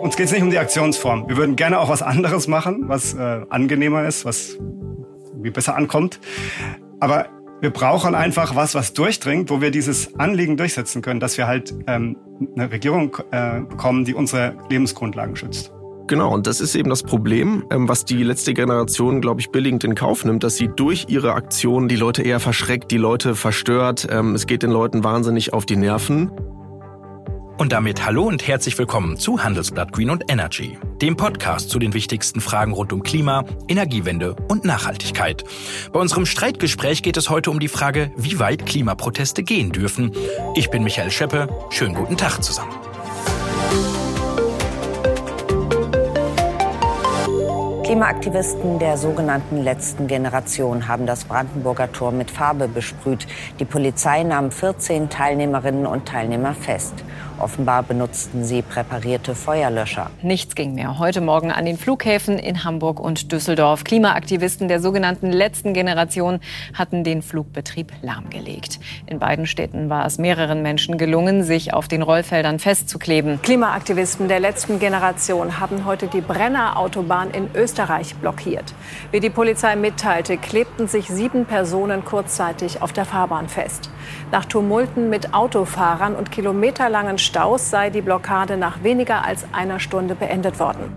uns geht es nicht um die Aktionsform. Wir würden gerne auch was anderes machen, was äh, angenehmer ist, was wie besser ankommt. Aber wir brauchen einfach was, was durchdringt, wo wir dieses Anliegen durchsetzen können, dass wir halt ähm, eine Regierung äh, bekommen, die unsere Lebensgrundlagen schützt. Genau, und das ist eben das Problem, ähm, was die letzte Generation, glaube ich, billigend in Kauf nimmt, dass sie durch ihre Aktionen die Leute eher verschreckt, die Leute verstört. Ähm, es geht den Leuten wahnsinnig auf die Nerven. Und damit hallo und herzlich willkommen zu Handelsblatt Green und Energy, dem Podcast zu den wichtigsten Fragen rund um Klima, Energiewende und Nachhaltigkeit. Bei unserem Streitgespräch geht es heute um die Frage, wie weit Klimaproteste gehen dürfen. Ich bin Michael Scheppe. Schönen guten Tag zusammen. Klimaaktivisten der sogenannten letzten Generation haben das Brandenburger Tor mit Farbe besprüht. Die Polizei nahm 14 Teilnehmerinnen und Teilnehmer fest. Offenbar benutzten sie präparierte Feuerlöscher. Nichts ging mehr. Heute Morgen an den Flughäfen in Hamburg und Düsseldorf. Klimaaktivisten der sogenannten letzten Generation hatten den Flugbetrieb lahmgelegt. In beiden Städten war es mehreren Menschen gelungen, sich auf den Rollfeldern festzukleben. Klimaaktivisten der letzten Generation haben heute die Brenner Autobahn in Österreich blockiert. Wie die Polizei mitteilte, klebten sich sieben Personen kurzzeitig auf der Fahrbahn fest. Nach Tumulten mit Autofahrern und kilometerlangen Staus sei die Blockade nach weniger als einer Stunde beendet worden.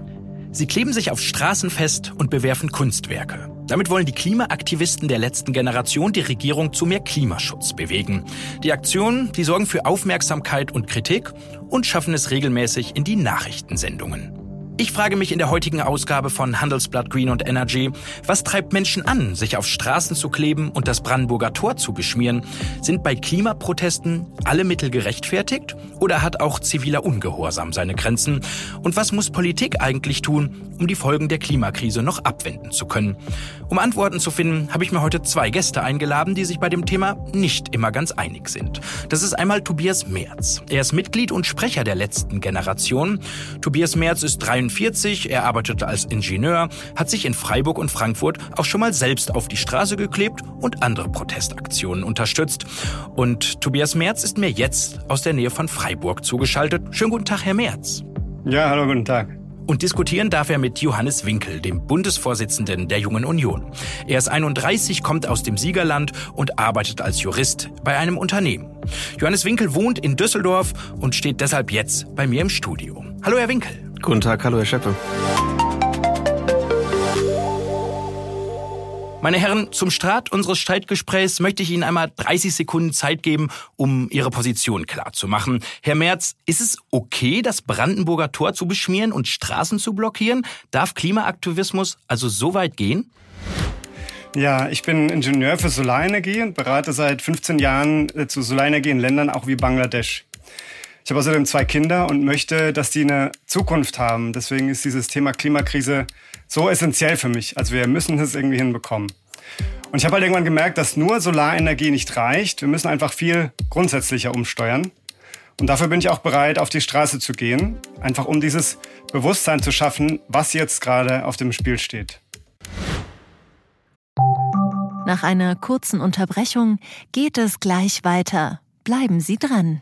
Sie kleben sich auf Straßen fest und bewerfen Kunstwerke. Damit wollen die Klimaaktivisten der letzten Generation die Regierung zu mehr Klimaschutz bewegen. Die Aktionen, die sorgen für Aufmerksamkeit und Kritik und schaffen es regelmäßig in die Nachrichtensendungen. Ich frage mich in der heutigen Ausgabe von Handelsblatt Green und Energy, was treibt Menschen an, sich auf Straßen zu kleben und das Brandenburger Tor zu beschmieren? Sind bei Klimaprotesten alle Mittel gerechtfertigt oder hat auch ziviler Ungehorsam seine Grenzen? Und was muss Politik eigentlich tun, um die Folgen der Klimakrise noch abwenden zu können? Um Antworten zu finden, habe ich mir heute zwei Gäste eingeladen, die sich bei dem Thema nicht immer ganz einig sind. Das ist einmal Tobias Merz. Er ist Mitglied und Sprecher der letzten Generation. Tobias Merz ist 43, er arbeitete als Ingenieur, hat sich in Freiburg und Frankfurt auch schon mal selbst auf die Straße geklebt und andere Protestaktionen unterstützt. Und Tobias Merz ist mir jetzt aus der Nähe von Freiburg zugeschaltet. Schönen guten Tag, Herr Merz. Ja, hallo, guten Tag. Und diskutieren darf er mit Johannes Winkel, dem Bundesvorsitzenden der Jungen Union. Er ist 31, kommt aus dem Siegerland und arbeitet als Jurist bei einem Unternehmen. Johannes Winkel wohnt in Düsseldorf und steht deshalb jetzt bei mir im Studio. Hallo, Herr Winkel. Guten Tag, hallo Herr Scheppe. Meine Herren, zum Start unseres Streitgesprächs möchte ich Ihnen einmal 30 Sekunden Zeit geben, um Ihre Position klarzumachen. Herr Merz, ist es okay, das Brandenburger Tor zu beschmieren und Straßen zu blockieren? Darf Klimaaktivismus also so weit gehen? Ja, ich bin Ingenieur für Solarenergie und berate seit 15 Jahren äh, zu Solarenergie in Ländern auch wie Bangladesch. Ich habe außerdem zwei Kinder und möchte, dass die eine Zukunft haben. Deswegen ist dieses Thema Klimakrise so essentiell für mich. Also wir müssen es irgendwie hinbekommen. Und ich habe halt irgendwann gemerkt, dass nur Solarenergie nicht reicht. Wir müssen einfach viel grundsätzlicher umsteuern. Und dafür bin ich auch bereit, auf die Straße zu gehen, einfach um dieses Bewusstsein zu schaffen, was jetzt gerade auf dem Spiel steht. Nach einer kurzen Unterbrechung geht es gleich weiter. Bleiben Sie dran.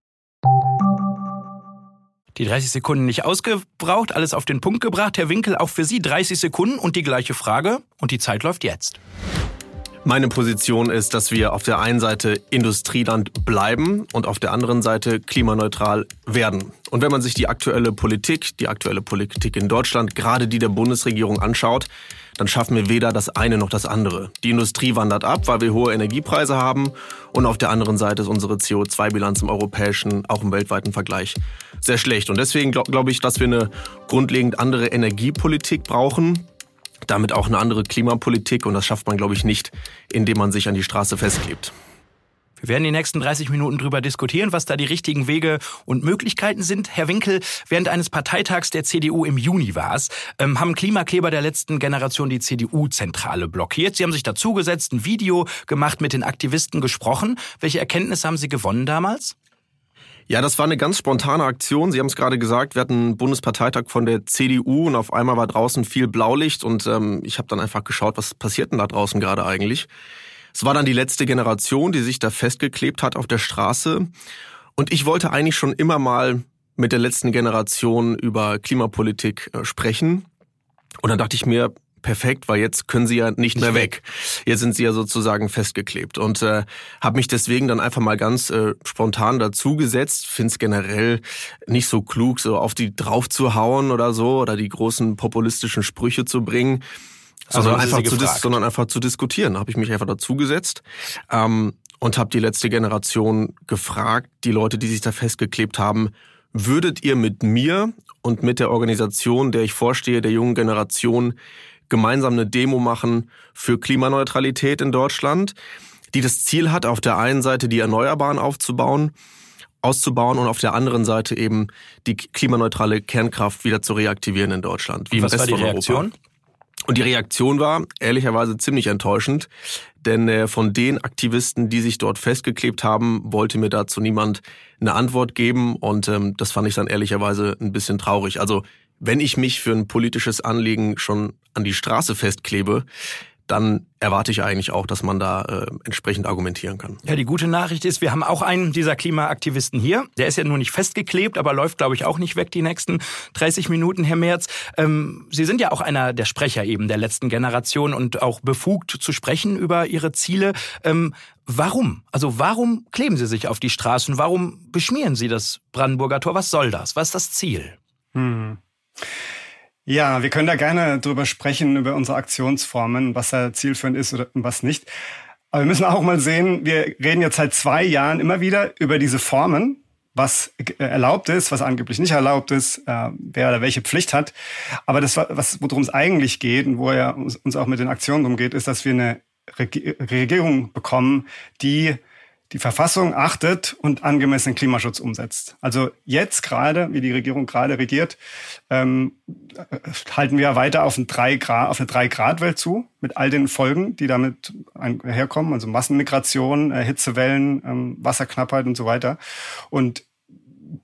Die 30 Sekunden nicht ausgebraucht, alles auf den Punkt gebracht. Herr Winkel, auch für Sie 30 Sekunden und die gleiche Frage. Und die Zeit läuft jetzt. Meine Position ist, dass wir auf der einen Seite Industrieland bleiben und auf der anderen Seite klimaneutral werden. Und wenn man sich die aktuelle Politik, die aktuelle Politik in Deutschland, gerade die der Bundesregierung anschaut, dann schaffen wir weder das eine noch das andere. Die Industrie wandert ab, weil wir hohe Energiepreise haben und auf der anderen Seite ist unsere CO2-Bilanz im europäischen, auch im weltweiten Vergleich sehr schlecht. Und deswegen glaube glaub ich, dass wir eine grundlegend andere Energiepolitik brauchen, damit auch eine andere Klimapolitik und das schafft man, glaube ich, nicht, indem man sich an die Straße festklebt. Wir werden die nächsten 30 Minuten darüber diskutieren, was da die richtigen Wege und Möglichkeiten sind. Herr Winkel, während eines Parteitags der CDU im Juni war es, ähm, haben Klimakleber der letzten Generation die CDU-Zentrale blockiert. Sie haben sich dazugesetzt, ein Video gemacht, mit den Aktivisten gesprochen. Welche Erkenntnisse haben Sie gewonnen damals? Ja, das war eine ganz spontane Aktion. Sie haben es gerade gesagt, wir hatten einen Bundesparteitag von der CDU und auf einmal war draußen viel Blaulicht und ähm, ich habe dann einfach geschaut, was passiert denn da draußen gerade eigentlich. Es war dann die letzte Generation, die sich da festgeklebt hat auf der Straße. Und ich wollte eigentlich schon immer mal mit der letzten Generation über Klimapolitik äh, sprechen. Und dann dachte ich mir, perfekt, weil jetzt können sie ja nicht, mehr weg. Jetzt sind sie ja sozusagen festgeklebt und äh, habe mich deswegen dann einfach mal ganz äh, spontan dazugesetzt. Finde es generell nicht so klug, so auf die drauf zu hauen oder so oder die großen populistischen Sprüche zu bringen sondern, also einfach zu sondern einfach zu diskutieren. Da habe ich mich einfach dazugesetzt ähm, und habe die letzte Generation gefragt, die Leute, die sich da festgeklebt haben, würdet ihr mit mir und mit der Organisation, der ich vorstehe, der jungen Generation, gemeinsam eine Demo machen für Klimaneutralität in Deutschland, die das Ziel hat, auf der einen Seite die Erneuerbaren aufzubauen, auszubauen und auf der anderen Seite eben die klimaneutrale Kernkraft wieder zu reaktivieren in Deutschland. Wie und was war die Reaktion? Europa. Und die Reaktion war ehrlicherweise ziemlich enttäuschend, denn äh, von den Aktivisten, die sich dort festgeklebt haben, wollte mir dazu niemand eine Antwort geben und ähm, das fand ich dann ehrlicherweise ein bisschen traurig. Also wenn ich mich für ein politisches Anliegen schon an die Straße festklebe, dann erwarte ich eigentlich auch, dass man da äh, entsprechend argumentieren kann. Ja, die gute Nachricht ist, wir haben auch einen dieser Klimaaktivisten hier. Der ist ja nur nicht festgeklebt, aber läuft, glaube ich, auch nicht weg die nächsten 30 Minuten, Herr Merz. Ähm, Sie sind ja auch einer der Sprecher eben der letzten Generation und auch befugt zu sprechen über Ihre Ziele. Ähm, warum? Also warum kleben Sie sich auf die Straßen? Warum beschmieren Sie das Brandenburger Tor? Was soll das? Was ist das Ziel? Hm. Ja, wir können da gerne drüber sprechen, über unsere Aktionsformen, was da zielführend ist oder was nicht. Aber wir müssen auch mal sehen, wir reden jetzt seit zwei Jahren immer wieder über diese Formen, was erlaubt ist, was angeblich nicht erlaubt ist, äh, wer oder welche Pflicht hat. Aber das, was, worum es eigentlich geht und wo er uns auch mit den Aktionen umgeht, ist, dass wir eine Regierung bekommen, die die Verfassung achtet und angemessenen Klimaschutz umsetzt. Also jetzt gerade, wie die Regierung gerade regiert, ähm, halten wir weiter auf, ein drei Grad, auf eine Drei-Grad-Welt zu, mit all den Folgen, die damit herkommen, also Massenmigration, äh, Hitzewellen, ähm, Wasserknappheit und so weiter. Und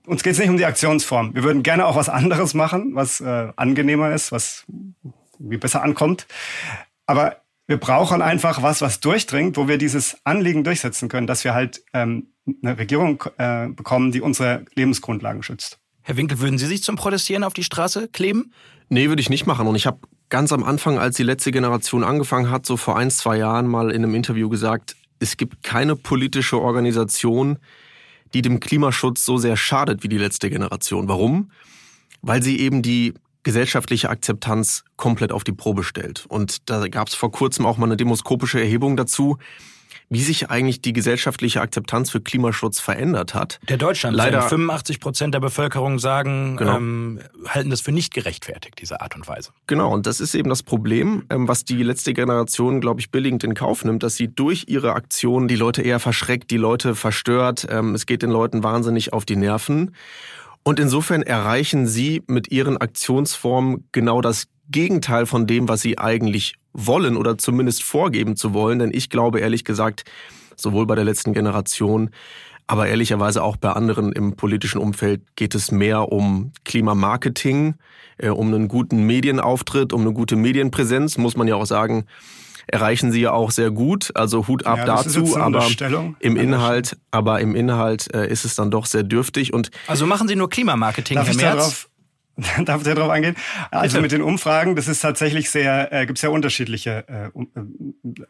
uns geht es nicht um die Aktionsform. Wir würden gerne auch was anderes machen, was äh, angenehmer ist, was wie besser ankommt. Aber wir brauchen einfach was, was durchdringt, wo wir dieses Anliegen durchsetzen können, dass wir halt ähm, eine Regierung äh, bekommen, die unsere Lebensgrundlagen schützt. Herr Winkel, würden Sie sich zum Protestieren auf die Straße kleben? Nee, würde ich nicht machen. Und ich habe ganz am Anfang, als die letzte Generation angefangen hat, so vor ein, zwei Jahren mal in einem Interview gesagt, es gibt keine politische Organisation, die dem Klimaschutz so sehr schadet wie die letzte Generation. Warum? Weil sie eben die gesellschaftliche Akzeptanz komplett auf die Probe stellt. Und da gab es vor kurzem auch mal eine demoskopische Erhebung dazu, wie sich eigentlich die gesellschaftliche Akzeptanz für Klimaschutz verändert hat. Der Deutschland leider 85 Prozent der Bevölkerung sagen, genau. ähm, halten das für nicht gerechtfertigt, diese Art und Weise. Genau, und das ist eben das Problem, ähm, was die letzte Generation, glaube ich, billigend in Kauf nimmt, dass sie durch ihre Aktionen die Leute eher verschreckt, die Leute verstört. Ähm, es geht den Leuten wahnsinnig auf die Nerven. Und insofern erreichen Sie mit Ihren Aktionsformen genau das Gegenteil von dem, was Sie eigentlich wollen oder zumindest vorgeben zu wollen. Denn ich glaube ehrlich gesagt, sowohl bei der letzten Generation, aber ehrlicherweise auch bei anderen im politischen Umfeld geht es mehr um Klimamarketing, äh, um einen guten Medienauftritt, um eine gute Medienpräsenz, muss man ja auch sagen erreichen sie ja auch sehr gut. Also Hut ab ja, dazu, aber im Inhalt, aber im Inhalt äh, ist es dann doch sehr dürftig und also machen Sie nur Klimamarketing, Darf Herr Merz? Darauf, Darf ich darauf eingehen? Also Bitte. mit den Umfragen, das ist tatsächlich sehr, äh, gibt es ja unterschiedliche äh, um,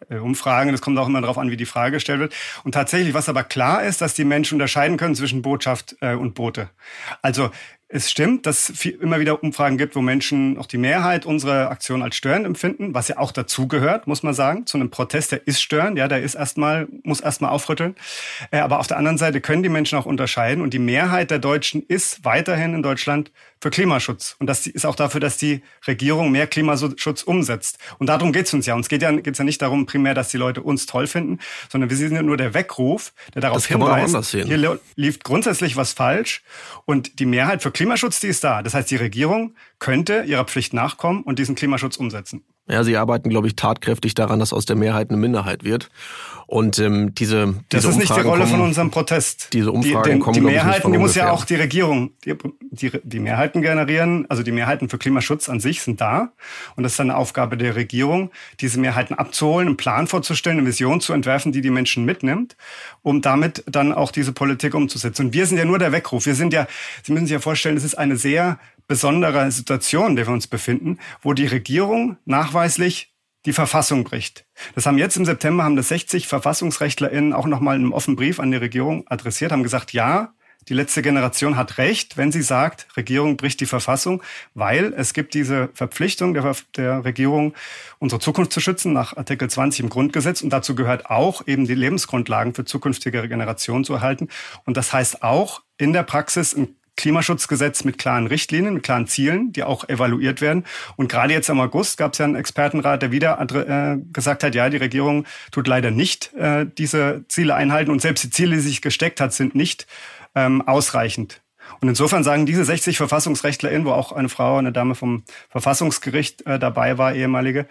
äh, Umfragen. Das kommt auch immer darauf an, wie die Frage gestellt wird. Und tatsächlich, was aber klar ist, dass die Menschen unterscheiden können zwischen Botschaft äh, und Bote. Also es stimmt, dass es immer wieder Umfragen gibt, wo Menschen auch die Mehrheit unsere Aktion als störend empfinden, was ja auch dazugehört, muss man sagen, zu einem Protest, der ist störend, ja, der ist erstmal, muss erstmal aufrütteln. Äh, aber auf der anderen Seite können die Menschen auch unterscheiden und die Mehrheit der Deutschen ist weiterhin in Deutschland für Klimaschutz. Und das ist auch dafür, dass die Regierung mehr Klimaschutz umsetzt. Und darum geht es uns ja. Uns geht ja, geht's ja nicht darum primär, dass die Leute uns toll finden, sondern wir sind ja nur der Weckruf, der darauf hinweist, hier lief grundsätzlich was falsch. Und die Mehrheit für Klimaschutz, die ist da. Das heißt, die Regierung könnte ihrer Pflicht nachkommen und diesen Klimaschutz umsetzen. Ja, sie arbeiten, glaube ich, tatkräftig daran, dass aus der Mehrheit eine Minderheit wird. Und ähm, diese, diese Das ist Umfragen nicht die Rolle kommen, von unserem Protest. Diese Umfragen die, den, kommen, die Mehrheiten, die muss ja auch die Regierung, die, die, die Mehrheiten generieren, also die Mehrheiten für Klimaschutz an sich sind da. Und das ist dann eine Aufgabe der Regierung, diese Mehrheiten abzuholen, einen Plan vorzustellen, eine Vision zu entwerfen, die die Menschen mitnimmt, um damit dann auch diese Politik umzusetzen. Und wir sind ja nur der Weckruf. Wir sind ja, Sie müssen sich ja vorstellen, es ist eine sehr besondere Situation, in der wir uns befinden, wo die Regierung nachweislich die Verfassung bricht. Das haben jetzt im September haben das 60 VerfassungsrechtlerInnen auch nochmal in einem offenen Brief an die Regierung adressiert, haben gesagt, ja, die letzte Generation hat recht, wenn sie sagt, Regierung bricht die Verfassung, weil es gibt diese Verpflichtung der, der Regierung, unsere Zukunft zu schützen nach Artikel 20 im Grundgesetz. Und dazu gehört auch eben die Lebensgrundlagen für zukünftige Generationen zu erhalten. Und das heißt auch in der Praxis ein Klimaschutzgesetz mit klaren Richtlinien, mit klaren Zielen, die auch evaluiert werden. Und gerade jetzt im August gab es ja einen Expertenrat, der wieder äh, gesagt hat, ja, die Regierung tut leider nicht äh, diese Ziele einhalten und selbst die Ziele, die sie sich gesteckt hat, sind nicht ähm, ausreichend. Und insofern sagen diese 60 VerfassungsrechtlerInnen, wo auch eine Frau, eine Dame vom Verfassungsgericht äh, dabei war, ehemalige,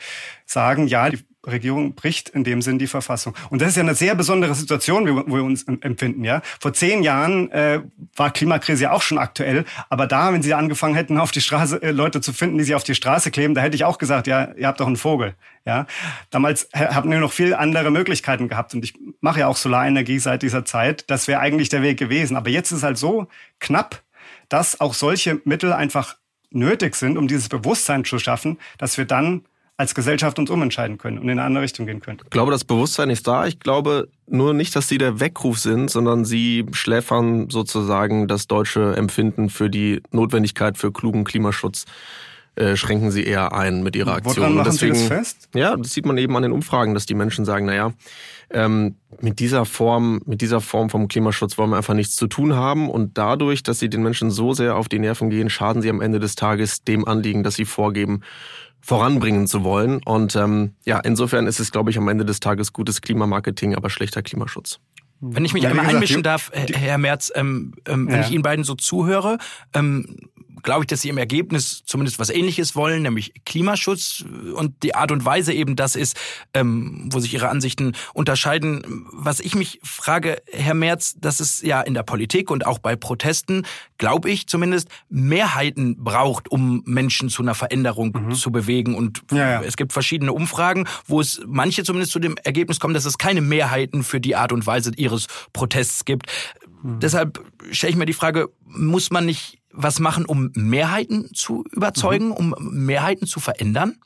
sagen, ja, die Regierung bricht in dem Sinn die Verfassung. Und das ist ja eine sehr besondere Situation, wie wir uns empfinden. Ja, vor zehn Jahren äh, war Klimakrise ja auch schon aktuell, aber da, wenn Sie angefangen hätten, auf die Straße äh, Leute zu finden, die sich auf die Straße kleben, da hätte ich auch gesagt, ja, ihr habt doch einen Vogel. Ja, damals haben wir noch viel andere Möglichkeiten gehabt und ich mache ja auch Solarenergie seit dieser Zeit. Das wäre eigentlich der Weg gewesen. Aber jetzt ist halt so knapp, dass auch solche Mittel einfach nötig sind, um dieses Bewusstsein zu schaffen, dass wir dann als Gesellschaft uns umentscheiden können und in eine andere Richtung gehen können. Ich glaube, das Bewusstsein ist da. Ich glaube nur nicht, dass sie der Weckruf sind, sondern sie schläfern sozusagen das deutsche Empfinden für die Notwendigkeit für klugen Klimaschutz äh, schränken sie eher ein mit ihrer Aktion. Woran machen Deswegen, Sie das fest? Ja, das sieht man eben an den Umfragen, dass die Menschen sagen, naja, ähm, mit dieser Form, mit dieser Form vom Klimaschutz wollen wir einfach nichts zu tun haben und dadurch, dass sie den Menschen so sehr auf die Nerven gehen, schaden sie am Ende des Tages dem Anliegen, das sie vorgeben, voranbringen zu wollen. Und ähm, ja, insofern ist es, glaube ich, am Ende des Tages gutes Klimamarketing, aber schlechter Klimaschutz. Wenn ich mich ja, einmal gesagt, einmischen darf, Herr Merz, ähm, ähm, wenn ja. ich Ihnen beiden so zuhöre, ähm, glaube ich, dass sie im Ergebnis zumindest was Ähnliches wollen, nämlich Klimaschutz und die Art und Weise eben das ist, ähm, wo sich ihre Ansichten unterscheiden. Was ich mich frage, Herr Merz, dass es ja in der Politik und auch bei Protesten, glaube ich zumindest, Mehrheiten braucht, um Menschen zu einer Veränderung mhm. zu bewegen. Und ja, ja. es gibt verschiedene Umfragen, wo es manche zumindest zu dem Ergebnis kommen, dass es keine Mehrheiten für die Art und Weise ihres Protests gibt. Mhm. Deshalb stelle ich mir die Frage, muss man nicht was machen, um Mehrheiten zu überzeugen, mhm. um Mehrheiten zu verändern?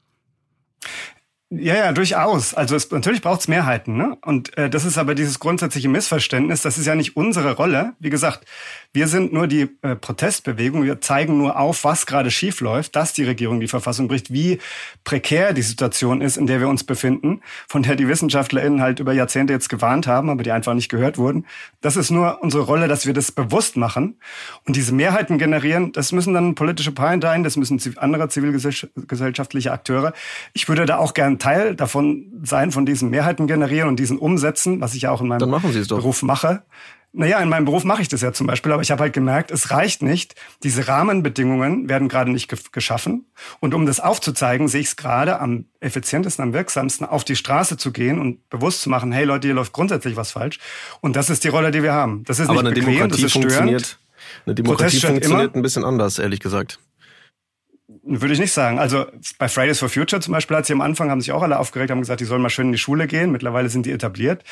Ja, ja, durchaus. Also es, natürlich braucht es Mehrheiten. Ne? Und äh, das ist aber dieses grundsätzliche Missverständnis. Das ist ja nicht unsere Rolle. Wie gesagt, wir sind nur die äh, Protestbewegung. Wir zeigen nur auf, was gerade schief läuft, dass die Regierung die Verfassung bricht, wie prekär die Situation ist, in der wir uns befinden, von der die WissenschaftlerInnen halt über Jahrzehnte jetzt gewarnt haben, aber die einfach nicht gehört wurden. Das ist nur unsere Rolle, dass wir das bewusst machen. Und diese Mehrheiten generieren, das müssen dann politische Parteien, das müssen andere zivilgesellschaftliche Akteure. Ich würde da auch gern Teil davon sein, von diesen Mehrheiten generieren und diesen umsetzen, was ich ja auch in meinem Beruf mache. Naja, in meinem Beruf mache ich das ja zum Beispiel, aber ich habe halt gemerkt, es reicht nicht. Diese Rahmenbedingungen werden gerade nicht geschaffen. Und um das aufzuzeigen, sehe ich es gerade am effizientesten, am wirksamsten, auf die Straße zu gehen und bewusst zu machen, hey Leute, hier läuft grundsätzlich was falsch. Und das ist die Rolle, die wir haben. Das ist aber nicht eine bequem, Demokratie das ist funktioniert. Eine Demokratie funktioniert ein bisschen anders, ehrlich gesagt. Würde ich nicht sagen. Also bei Fridays for Future zum Beispiel hat sie am Anfang, haben sich auch alle aufgeregt, haben gesagt, die sollen mal schön in die Schule gehen. Mittlerweile sind die etabliert.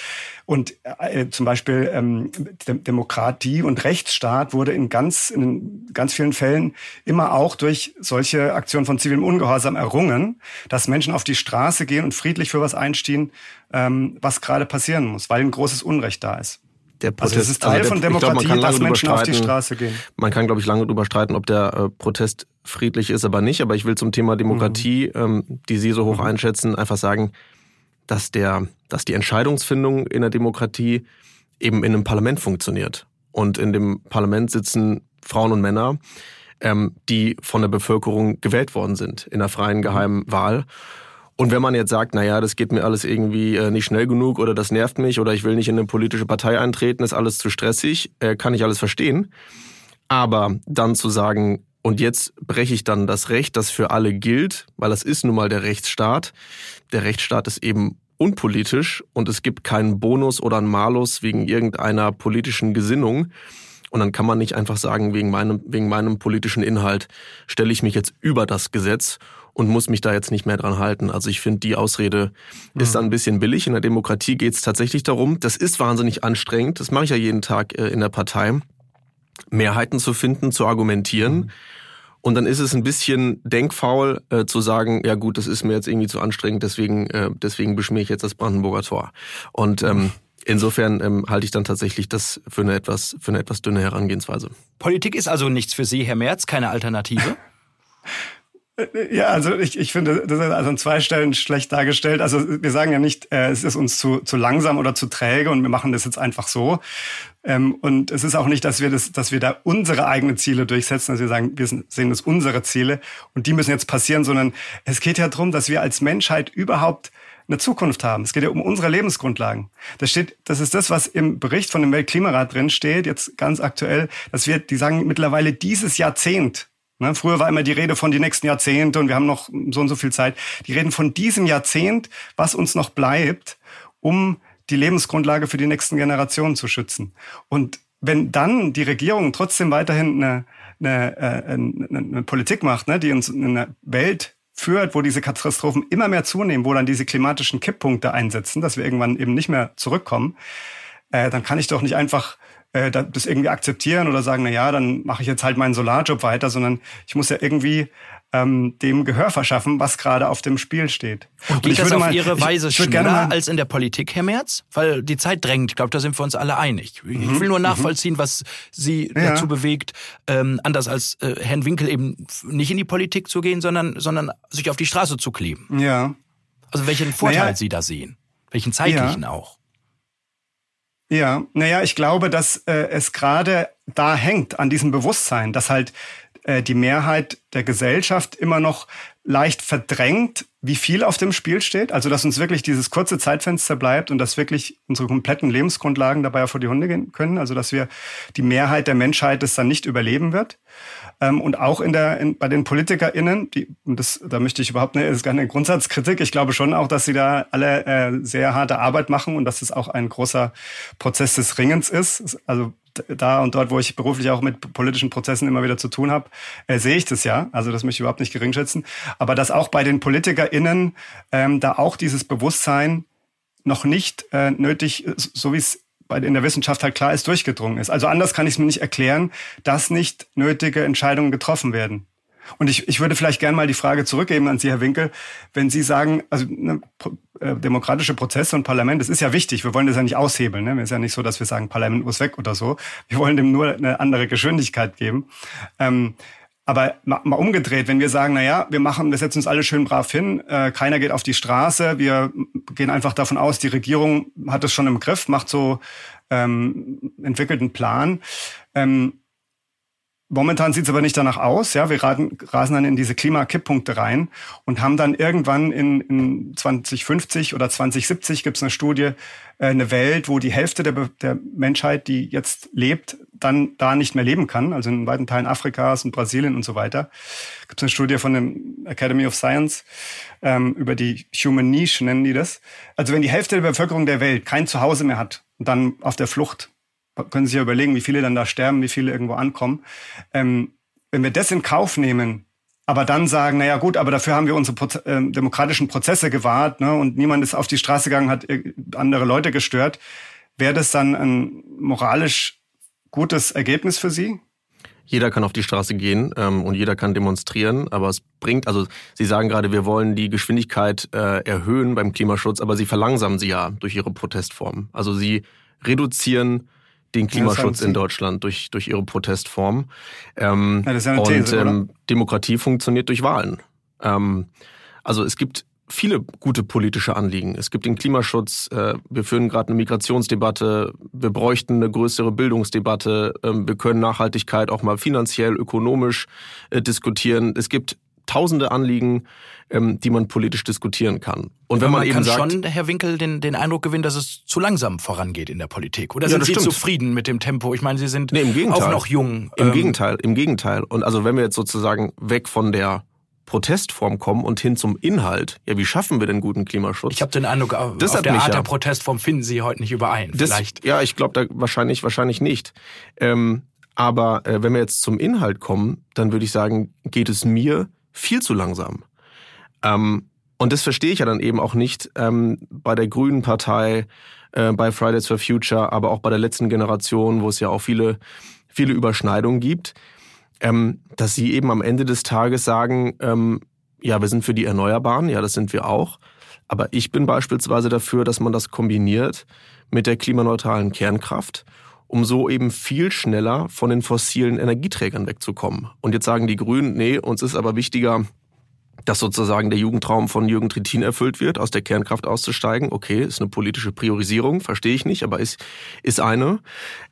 Und äh, zum Beispiel ähm, Demokratie und Rechtsstaat wurde in ganz, in ganz vielen Fällen immer auch durch solche Aktionen von zivilem Ungehorsam errungen, dass Menschen auf die Straße gehen und friedlich für was einstehen, ähm, was gerade passieren muss, weil ein großes Unrecht da ist. Der Protest, also es ist Teil also der, von Demokratie, glaub, dass Menschen auf die Straße gehen. Man kann, glaube ich, lange darüber streiten, ob der äh, Protest friedlich ist, aber nicht. Aber ich will zum Thema Demokratie, mhm. ähm, die Sie so hoch mhm. einschätzen, einfach sagen, dass der, dass die Entscheidungsfindung in der Demokratie eben in einem Parlament funktioniert. Und in dem Parlament sitzen Frauen und Männer, ähm, die von der Bevölkerung gewählt worden sind in einer freien geheimen Wahl. Und wenn man jetzt sagt, na ja, das geht mir alles irgendwie äh, nicht schnell genug oder das nervt mich oder ich will nicht in eine politische Partei eintreten, ist alles zu stressig, äh, kann ich alles verstehen. Aber dann zu sagen, und jetzt breche ich dann das Recht, das für alle gilt, weil das ist nun mal der Rechtsstaat. Der Rechtsstaat ist eben unpolitisch und es gibt keinen Bonus oder einen Malus wegen irgendeiner politischen Gesinnung. Und dann kann man nicht einfach sagen, wegen meinem, wegen meinem politischen Inhalt stelle ich mich jetzt über das Gesetz und muss mich da jetzt nicht mehr dran halten. Also ich finde, die Ausrede mhm. ist dann ein bisschen billig. In der Demokratie geht es tatsächlich darum, das ist wahnsinnig anstrengend, das mache ich ja jeden Tag äh, in der Partei, Mehrheiten zu finden, zu argumentieren. Mhm. Und dann ist es ein bisschen denkfaul äh, zu sagen, ja gut, das ist mir jetzt irgendwie zu anstrengend, deswegen, äh, deswegen beschmiere ich jetzt das Brandenburger Tor. Und ähm, insofern ähm, halte ich dann tatsächlich das für eine etwas für eine etwas dünne Herangehensweise. Politik ist also nichts für Sie, Herr Merz, keine Alternative? Ja, also ich, ich finde, das ist also an zwei Stellen schlecht dargestellt. Also wir sagen ja nicht, äh, es ist uns zu, zu langsam oder zu träge und wir machen das jetzt einfach so. Ähm, und es ist auch nicht, dass wir das, dass wir da unsere eigenen Ziele durchsetzen, dass wir sagen, wir sehen das unsere Ziele und die müssen jetzt passieren, sondern es geht ja darum, dass wir als Menschheit überhaupt eine Zukunft haben. Es geht ja um unsere Lebensgrundlagen. Das steht, das ist das, was im Bericht von dem Weltklimarat drin steht, jetzt ganz aktuell, dass wir, die sagen mittlerweile dieses Jahrzehnt Ne, früher war immer die Rede von die nächsten Jahrzehnte und wir haben noch so und so viel Zeit. Die reden von diesem Jahrzehnt, was uns noch bleibt, um die Lebensgrundlage für die nächsten Generationen zu schützen. Und wenn dann die Regierung trotzdem weiterhin eine, eine, äh, eine, eine Politik macht, ne, die uns in eine Welt führt, wo diese Katastrophen immer mehr zunehmen, wo dann diese klimatischen Kipppunkte einsetzen, dass wir irgendwann eben nicht mehr zurückkommen, äh, dann kann ich doch nicht einfach äh, das irgendwie akzeptieren oder sagen, na ja, dann mache ich jetzt halt meinen Solarjob weiter, sondern ich muss ja irgendwie ähm, dem Gehör verschaffen, was gerade auf dem Spiel steht. Und geht Und das auf mal, Ihre Weise ich, ich schneller mal, als in der Politik, Herr Merz? Weil die Zeit drängt. Ich glaube, da sind wir uns alle einig. Ich mhm, will nur mhm. nachvollziehen, was Sie ja. dazu bewegt, ähm, anders als äh, Herrn Winkel eben nicht in die Politik zu gehen, sondern, sondern sich auf die Straße zu kleben. Ja. Also welchen Vorteil naja. Sie da sehen? Welchen zeitlichen ja. auch? Ja, naja, ich glaube, dass äh, es gerade da hängt, an diesem Bewusstsein, dass halt äh, die Mehrheit der Gesellschaft immer noch leicht verdrängt, wie viel auf dem Spiel steht. Also, dass uns wirklich dieses kurze Zeitfenster bleibt und dass wirklich unsere kompletten Lebensgrundlagen dabei vor die Hunde gehen können. Also, dass wir die Mehrheit der Menschheit es dann nicht überleben wird. Ähm, und auch in der, in, bei den PolitikerInnen, die, und das, da möchte ich überhaupt nicht, ist keine Grundsatzkritik. Ich glaube schon auch, dass sie da alle äh, sehr harte Arbeit machen und dass es auch ein großer Prozess des Ringens ist. Also da und dort, wo ich beruflich auch mit politischen Prozessen immer wieder zu tun habe, äh, sehe ich das ja. Also das möchte ich überhaupt nicht geringschätzen. Aber dass auch bei den PolitikerInnen ähm, da auch dieses Bewusstsein noch nicht äh, nötig, so wie es in der Wissenschaft halt klar ist, durchgedrungen ist. Also anders kann ich es mir nicht erklären, dass nicht nötige Entscheidungen getroffen werden. Und ich, ich würde vielleicht gerne mal die Frage zurückgeben an Sie, Herr Winkel, wenn Sie sagen, also ne, äh, demokratische Prozesse und Parlament, das ist ja wichtig. Wir wollen das ja nicht aushebeln. Ne? Es ist ja nicht so, dass wir sagen, Parlament muss weg oder so. Wir wollen dem nur eine andere Geschwindigkeit geben. Ähm, aber mal, mal umgedreht, wenn wir sagen, na ja, wir machen, wir setzen uns alle schön brav hin, äh, keiner geht auf die Straße, wir gehen einfach davon aus, die Regierung hat es schon im Griff, macht so ähm, entwickelt einen Plan. Ähm, Momentan sieht es aber nicht danach aus. Ja, wir raten, rasen dann in diese Klimakipppunkte rein und haben dann irgendwann in, in 2050 oder 2070 gibt es eine Studie, äh, eine Welt, wo die Hälfte der, der Menschheit, die jetzt lebt, dann da nicht mehr leben kann. Also in weiten Teilen Afrikas und Brasilien und so weiter. Gibt es eine Studie von dem Academy of Science ähm, über die Human Niche nennen die das. Also wenn die Hälfte der Bevölkerung der Welt kein Zuhause mehr hat und dann auf der Flucht können Sie sich ja überlegen, wie viele dann da sterben, wie viele irgendwo ankommen. Ähm, wenn wir das in Kauf nehmen, aber dann sagen, naja gut, aber dafür haben wir unsere Proze äh, demokratischen Prozesse gewahrt ne, und niemand ist auf die Straße gegangen, hat andere Leute gestört, wäre das dann ein moralisch gutes Ergebnis für Sie? Jeder kann auf die Straße gehen ähm, und jeder kann demonstrieren, aber es bringt, also Sie sagen gerade, wir wollen die Geschwindigkeit äh, erhöhen beim Klimaschutz, aber Sie verlangsamen sie ja durch Ihre Protestform. Also Sie reduzieren den Klimaschutz in Deutschland durch, durch ihre Protestform. Ähm, ja, ja eine These, und ähm, Demokratie funktioniert durch Wahlen. Ähm, also es gibt viele gute politische Anliegen. Es gibt den Klimaschutz, äh, wir führen gerade eine Migrationsdebatte, wir bräuchten eine größere Bildungsdebatte, äh, wir können Nachhaltigkeit auch mal finanziell, ökonomisch äh, diskutieren. Es gibt tausende Anliegen, ähm, die man politisch diskutieren kann. Und wenn man, man eben kann sagt, schon, Herr Winkel, den, den Eindruck gewinnen, dass es zu langsam vorangeht in der Politik. Oder ja, sind Sie stimmt. zufrieden mit dem Tempo? Ich meine, Sie sind nee, auch noch jung. Im ähm, Gegenteil, im Gegenteil. Und also wenn wir jetzt sozusagen weg von der Protestform kommen und hin zum Inhalt. Ja, wie schaffen wir denn guten Klimaschutz? Ich habe den Eindruck, das auf der Art ja, der Protestform finden Sie heute nicht überein. Das, Vielleicht. Ja, ich glaube da wahrscheinlich, wahrscheinlich nicht. Ähm, aber äh, wenn wir jetzt zum Inhalt kommen, dann würde ich sagen, geht es mir viel zu langsam. Ähm, und das verstehe ich ja dann eben auch nicht ähm, bei der Grünen Partei, äh, bei Fridays for Future, aber auch bei der letzten Generation, wo es ja auch viele, viele Überschneidungen gibt ähm, dass sie eben am Ende des Tages sagen, ähm, ja, wir sind für die Erneuerbaren, ja, das sind wir auch. Aber ich bin beispielsweise dafür, dass man das kombiniert mit der klimaneutralen Kernkraft, um so eben viel schneller von den fossilen Energieträgern wegzukommen. Und jetzt sagen die Grünen, nee, uns ist aber wichtiger, dass sozusagen der Jugendtraum von Jürgen Trittin erfüllt wird, aus der Kernkraft auszusteigen. Okay, ist eine politische Priorisierung, verstehe ich nicht, aber ist, ist eine.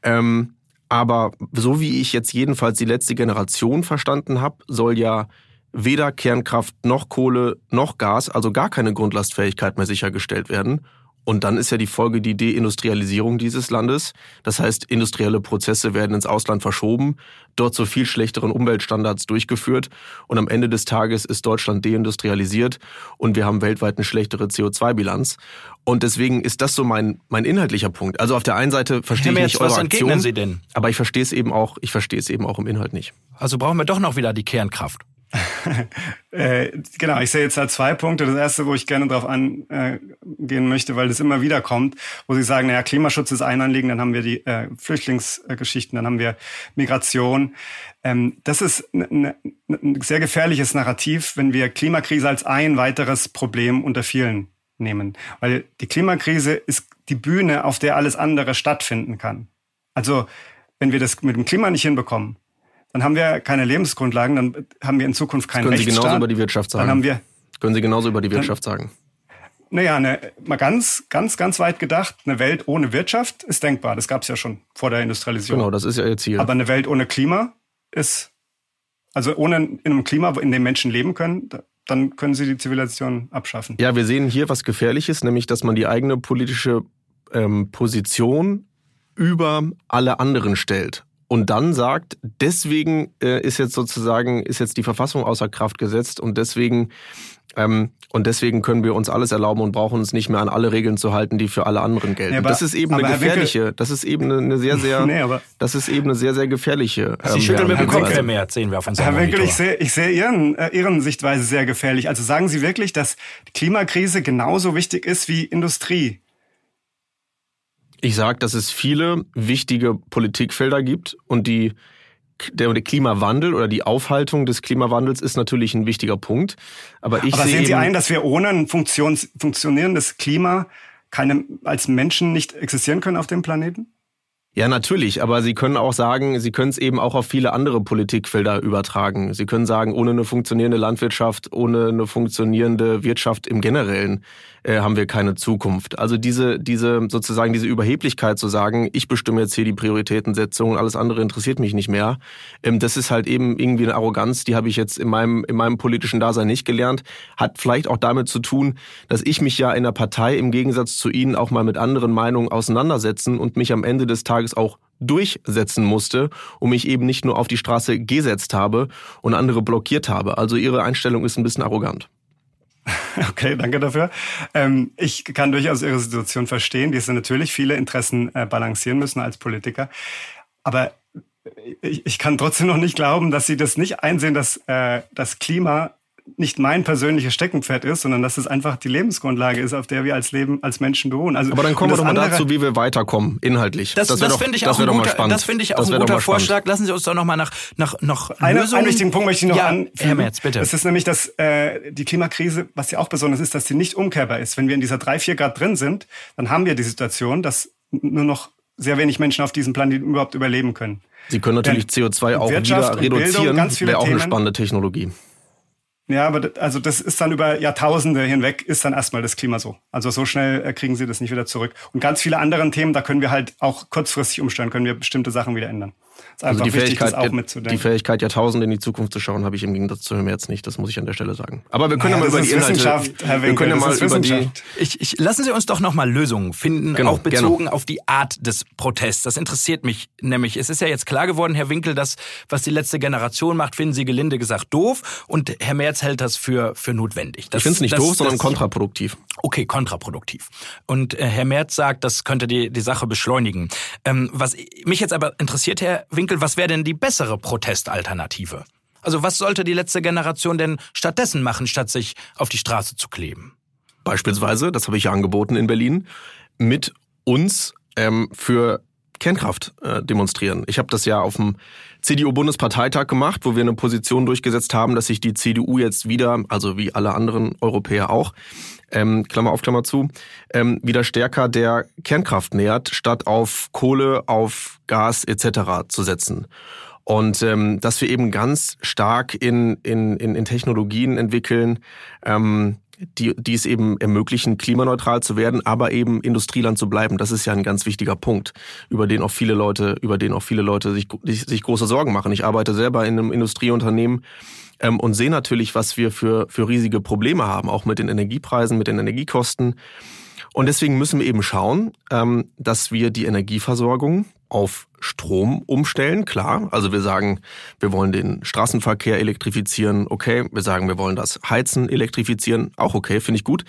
Ähm, aber so wie ich jetzt jedenfalls die letzte Generation verstanden habe, soll ja weder Kernkraft noch Kohle noch Gas, also gar keine Grundlastfähigkeit mehr sichergestellt werden. Und dann ist ja die Folge die Deindustrialisierung dieses Landes. Das heißt, industrielle Prozesse werden ins Ausland verschoben, dort zu viel schlechteren Umweltstandards durchgeführt. Und am Ende des Tages ist Deutschland deindustrialisiert und wir haben weltweit eine schlechtere CO2-Bilanz. Und deswegen ist das so mein, mein inhaltlicher Punkt. Also auf der einen Seite verstehe ich nicht eure was Aktion, Sie denn? aber ich verstehe es eben auch, ich verstehe es eben auch im Inhalt nicht. Also brauchen wir doch noch wieder die Kernkraft. äh, genau, ich sehe jetzt halt zwei Punkte. Das erste, wo ich gerne darauf angehen möchte, weil das immer wieder kommt, wo Sie sagen, naja, Klimaschutz ist ein Anliegen, dann haben wir die äh, Flüchtlingsgeschichten, dann haben wir Migration. Ähm, das ist ein sehr gefährliches Narrativ, wenn wir Klimakrise als ein weiteres Problem unter vielen nehmen. Weil die Klimakrise ist die Bühne, auf der alles andere stattfinden kann. Also, wenn wir das mit dem Klima nicht hinbekommen, dann haben wir keine Lebensgrundlagen, dann haben wir in Zukunft keinen Können Rechtsstaat. Sie genauso über die Wirtschaft sagen. Dann haben wir, Können Sie genauso über die Wirtschaft dann, sagen. Naja, eine, mal ganz, ganz, ganz weit gedacht, eine Welt ohne Wirtschaft ist denkbar. Das gab es ja schon vor der Industrialisierung. Genau, das ist ja Ihr Ziel. Aber eine Welt ohne Klima ist, also ohne in einem Klima, in dem Menschen leben können, dann können sie die Zivilisation abschaffen. Ja, wir sehen hier was Gefährliches, nämlich dass man die eigene politische ähm, Position über alle anderen stellt und dann sagt, deswegen äh, ist jetzt sozusagen, ist jetzt die Verfassung außer Kraft gesetzt und deswegen ähm, und deswegen können wir uns alles erlauben und brauchen uns nicht mehr an alle Regeln zu halten, die für alle anderen gelten. Nee, aber, das ist eben eine gefährliche, Winkel, das ist eben eine sehr, sehr, nee, das ist eben eine sehr, sehr gefährliche. Ähm, Sie schütteln mit dem Kopf, Herr Merz, sehen wir auf unserem Herr Winkel, ich sehe, ich sehe Ihren, äh, Ihren Sichtweise sehr gefährlich. Also sagen Sie wirklich, dass die Klimakrise genauso wichtig ist wie Industrie? Ich sage, dass es viele wichtige Politikfelder gibt und die der, der Klimawandel oder die Aufhaltung des Klimawandels ist natürlich ein wichtiger Punkt. Aber, ich Aber sehen Sie ein, dass wir ohne ein Funktions, funktionierendes Klima keine, als Menschen nicht existieren können auf dem Planeten? Ja, natürlich, aber Sie können auch sagen, Sie können es eben auch auf viele andere Politikfelder übertragen. Sie können sagen, ohne eine funktionierende Landwirtschaft, ohne eine funktionierende Wirtschaft im Generellen äh, haben wir keine Zukunft. Also diese, diese sozusagen diese Überheblichkeit zu sagen, ich bestimme jetzt hier die Prioritätensetzung, alles andere interessiert mich nicht mehr, ähm, das ist halt eben irgendwie eine Arroganz, die habe ich jetzt in meinem, in meinem politischen Dasein nicht gelernt. Hat vielleicht auch damit zu tun, dass ich mich ja in der Partei im Gegensatz zu Ihnen auch mal mit anderen Meinungen auseinandersetzen und mich am Ende des Tages auch durchsetzen musste und mich eben nicht nur auf die Straße gesetzt habe und andere blockiert habe. Also ihre Einstellung ist ein bisschen arrogant. Okay, danke dafür. Ähm, ich kann durchaus Ihre Situation verstehen, die Sie natürlich viele Interessen äh, balancieren müssen als Politiker. Aber ich, ich, kann trotzdem noch nicht glauben, dass Sie das nicht einsehen, dass äh, das Klima nicht mein persönliches Steckenpferd ist, sondern dass es einfach die Lebensgrundlage ist, auf der wir als Leben, als Menschen beruhen. Also, Aber dann kommen wir doch mal dazu, wie wir weiterkommen, inhaltlich. Das, das, das finde ich, auch ein guter, das find ich auch ein guter Vorschlag. Lassen Sie uns doch noch mal nach, nach, nach Eine, Lösungen... Einen wichtigen Punkt möchte ich noch ja, an. Herr Merz, bitte. Das ist nämlich, dass äh, die Klimakrise, was ja auch besonders ist, dass sie nicht umkehrbar ist. Wenn wir in dieser drei, vier Grad drin sind, dann haben wir die Situation, dass nur noch sehr wenig Menschen auf diesem Planeten überhaupt überleben können. Sie können natürlich Denn CO2 auch wieder reduzieren, wäre auch Themen. eine spannende Technologie. Ja, aber also das ist dann über Jahrtausende hinweg ist dann erstmal das Klima so. Also so schnell äh, kriegen sie das nicht wieder zurück. Und ganz viele andere Themen, da können wir halt auch kurzfristig umstellen, können wir bestimmte Sachen wieder ändern. Ist also die wichtig, Fähigkeit, auch mitzudenken. Die Fähigkeit, Jahrtausende in die Zukunft zu schauen, habe ich im Gegensatz zu Herrn Merz nicht. Das muss ich an der Stelle sagen. Aber wir können naja, ja mal über die Inhalte. Herr Winkel, wir können ja mal über die. Ich, ich, lassen Sie uns doch noch mal Lösungen finden, genau, auch bezogen gerne. auf die Art des Protests. Das interessiert mich nämlich. Es ist ja jetzt klar geworden, Herr Winkel, dass was die letzte Generation macht, finden Sie gelinde gesagt doof, und Herr Merz hält das für für notwendig. Das, ich finde es nicht das, doof, das, sondern kontraproduktiv. Okay, kontraproduktiv. Und äh, Herr Merz sagt, das könnte die die Sache beschleunigen. Ähm, was mich jetzt aber interessiert, Herr Winkel, was wäre denn die bessere Protestalternative? Also was sollte die letzte Generation denn stattdessen machen, statt sich auf die Straße zu kleben? Beispielsweise, das habe ich ja angeboten in Berlin, mit uns ähm, für Kernkraft äh, demonstrieren. Ich habe das ja auf dem CDU-Bundesparteitag gemacht, wo wir eine Position durchgesetzt haben, dass sich die CDU jetzt wieder, also wie alle anderen Europäer auch, ähm, Klammer auf Klammer zu, ähm, wieder stärker der Kernkraft nähert, statt auf Kohle, auf Gas etc. zu setzen. Und ähm, dass wir eben ganz stark in, in, in, in Technologien entwickeln, ähm, die, die es eben ermöglichen, klimaneutral zu werden, aber eben Industrieland zu bleiben. Das ist ja ein ganz wichtiger Punkt, über den auch viele Leute, über den auch viele Leute sich, sich große Sorgen machen. Ich arbeite selber in einem Industrieunternehmen ähm, und sehe natürlich, was wir für, für riesige Probleme haben, auch mit den Energiepreisen, mit den Energiekosten. Und deswegen müssen wir eben schauen, ähm, dass wir die Energieversorgung auf Strom umstellen, klar. Also wir sagen, wir wollen den Straßenverkehr elektrifizieren, okay. Wir sagen, wir wollen das Heizen elektrifizieren, auch okay, finde ich gut.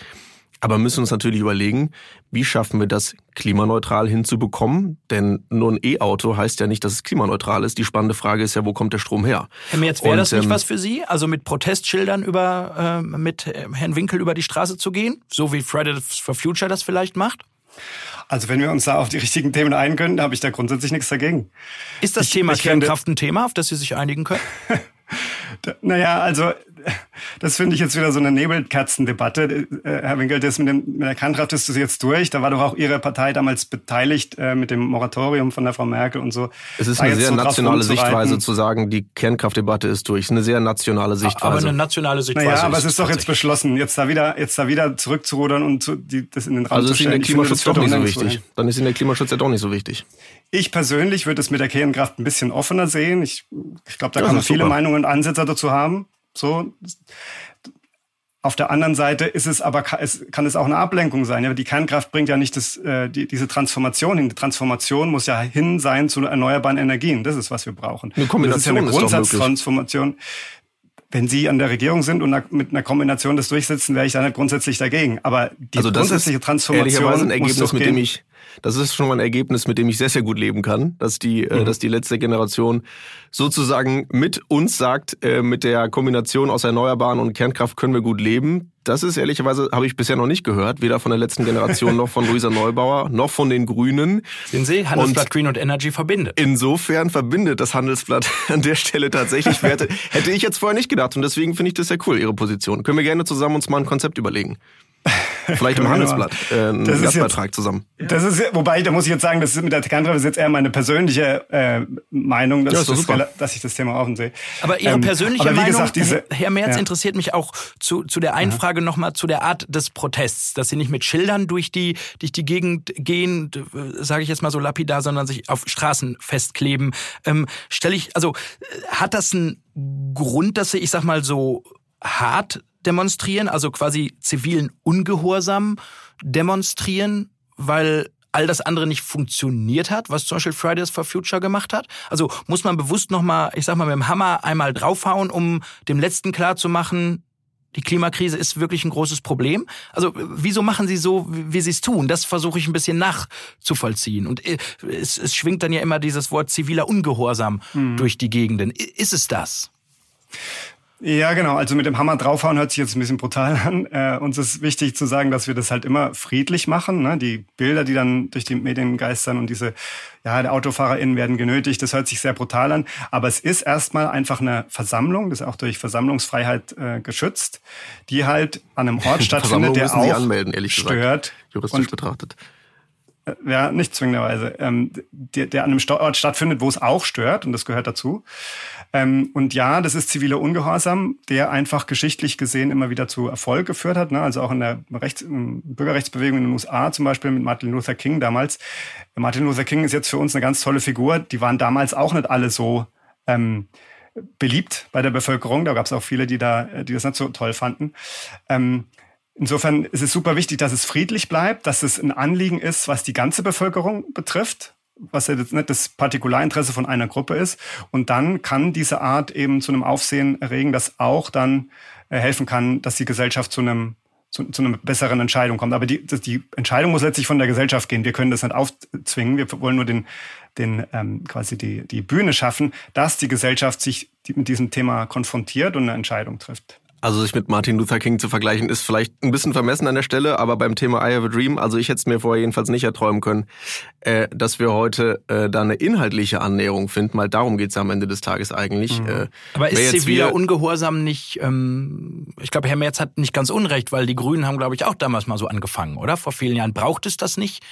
Aber müssen uns natürlich überlegen, wie schaffen wir das klimaneutral hinzubekommen? Denn nur ein E-Auto heißt ja nicht, dass es klimaneutral ist. Die spannende Frage ist ja, wo kommt der Strom her? Herr Merz, wäre das nicht ähm, was für Sie? Also mit Protestschildern über, äh, mit Herrn Winkel über die Straße zu gehen? So wie Fridays for Future das vielleicht macht? Also wenn wir uns da auf die richtigen Themen einigen können, habe ich da grundsätzlich nichts dagegen. Ist das ich, Thema ich Kernkraft ein Thema, auf das Sie sich einigen können? naja, also das finde ich jetzt wieder so eine Nebelkerzendebatte. Äh, Herr Winkel, das mit, dem, mit der Kernkraft ist das jetzt durch. Da war doch auch Ihre Partei damals beteiligt äh, mit dem Moratorium von der Frau Merkel und so. Es ist eine sehr so nationale Sichtweise zu sagen, die Kernkraftdebatte ist durch. Eine sehr nationale Sichtweise. Aber eine nationale Sichtweise. Naja, aber es ist doch jetzt beschlossen, jetzt da wieder, jetzt da wieder zurückzurudern und zu, die, das in den Raum also zu stellen. Also ist Ihnen der Klimaschutz doch nicht so wichtig. Dann ist Ihnen der Klimaschutz ja doch nicht so wichtig. Ich persönlich würde es mit der Kernkraft ein bisschen offener sehen. Ich, ich glaube, da kann man viele super. Meinungen und Ansätze dazu haben. So. Auf der anderen Seite ist es aber es kann es auch eine Ablenkung sein. Ja, die Kernkraft bringt ja nicht das, äh, die, diese Transformation hin. Die Transformation muss ja hin sein zu erneuerbaren Energien. Das ist was wir brauchen. Eine Kombination das ist ja eine Grundsatztransformation. Wenn Sie an der Regierung sind und mit einer Kombination das durchsetzen, wäre ich da nicht grundsätzlich dagegen. Aber die also grundsätzliche Transformation ehrlicherweise ein Ergebnis, mit dem ich das ist schon mal ein Ergebnis, mit dem ich sehr, sehr gut leben kann, dass die, äh, mhm. äh, dass die letzte Generation sozusagen mit uns sagt, äh, mit der Kombination aus Erneuerbaren und Kernkraft können wir gut leben. Das ist ehrlicherweise, habe ich bisher noch nicht gehört, weder von der letzten Generation noch von Luisa Neubauer, noch von den Grünen. Sehen Sie, Handelsblatt und Green und Energy verbindet. Insofern verbindet das Handelsblatt an der Stelle tatsächlich Werte. Hätte ich jetzt vorher nicht gedacht und deswegen finde ich das sehr cool, Ihre Position. Können wir gerne zusammen uns mal ein Konzept überlegen. Vielleicht im Handelsblatt äh, einen das Gastbeitrag jetzt, zusammen. Das ist, wobei, da muss ich jetzt sagen, das ist mit der Kernkraft ist jetzt eher meine persönliche äh, Meinung, dass, ja, das, dass ich das Thema offen sehe. Aber Ihre ähm, persönliche ähm, Meinung, gesagt, diese, Herr Merz, ja. interessiert mich auch zu, zu der einen Frage nochmal zu der Art des Protests, dass Sie nicht mit Schildern durch die, durch die Gegend gehen, sage ich jetzt mal so lapidar, sondern sich auf Straßen festkleben. Ähm, Stelle ich, also hat das einen Grund, dass Sie, ich sag mal so hart demonstrieren, also quasi zivilen Ungehorsam demonstrieren, weil all das andere nicht funktioniert hat, was zum Beispiel Fridays for Future gemacht hat? Also muss man bewusst nochmal, ich sag mal, mit dem Hammer einmal draufhauen, um dem Letzten klarzumachen, die Klimakrise ist wirklich ein großes Problem. Also wieso machen Sie so, wie Sie es tun? Das versuche ich ein bisschen nachzuvollziehen. Und äh, es, es schwingt dann ja immer dieses Wort ziviler Ungehorsam mhm. durch die Gegenden. Ist es das? Ja, genau. Also mit dem Hammer draufhauen hört sich jetzt ein bisschen brutal an. Äh, uns ist wichtig zu sagen, dass wir das halt immer friedlich machen. Ne? Die Bilder, die dann durch die Medien geistern und diese, ja, der AutofahrerInnen werden genötigt, das hört sich sehr brutal an. Aber es ist erstmal einfach eine Versammlung, das ist auch durch Versammlungsfreiheit äh, geschützt, die halt an einem Ort stattfindet, der auch anmelden, stört. Juristisch und, betrachtet. Äh, ja, nicht zwingenderweise, ähm, der, der an einem Ort stattfindet, wo es auch stört, und das gehört dazu. Ähm, und ja, das ist ziviler Ungehorsam, der einfach geschichtlich gesehen immer wieder zu Erfolg geführt hat. Ne? Also auch in der Rechts Bürgerrechtsbewegung in den USA zum Beispiel mit Martin Luther King damals. Martin Luther King ist jetzt für uns eine ganz tolle Figur. Die waren damals auch nicht alle so ähm, beliebt bei der Bevölkerung. Da gab es auch viele, die da, die das nicht so toll fanden. Ähm, insofern ist es super wichtig, dass es friedlich bleibt, dass es ein Anliegen ist, was die ganze Bevölkerung betrifft was ja jetzt nicht das Partikularinteresse von einer Gruppe ist. Und dann kann diese Art eben zu einem Aufsehen erregen, das auch dann äh, helfen kann, dass die Gesellschaft zu einem zu, zu einer besseren Entscheidung kommt. Aber die, die Entscheidung muss letztlich von der Gesellschaft gehen. Wir können das nicht aufzwingen. Wir wollen nur den, den ähm, quasi die, die Bühne schaffen, dass die Gesellschaft sich mit diesem Thema konfrontiert und eine Entscheidung trifft. Also sich mit Martin Luther King zu vergleichen, ist vielleicht ein bisschen vermessen an der Stelle, aber beim Thema I Have a Dream, also ich hätte es mir vorher jedenfalls nicht erträumen können, äh, dass wir heute äh, da eine inhaltliche Annäherung finden, weil darum geht's am Ende des Tages eigentlich. Mhm. Äh, aber ist ziviler Ungehorsam nicht, ähm, ich glaube, Herr Merz hat nicht ganz unrecht, weil die Grünen haben, glaube ich, auch damals mal so angefangen, oder? Vor vielen Jahren. Braucht es das nicht,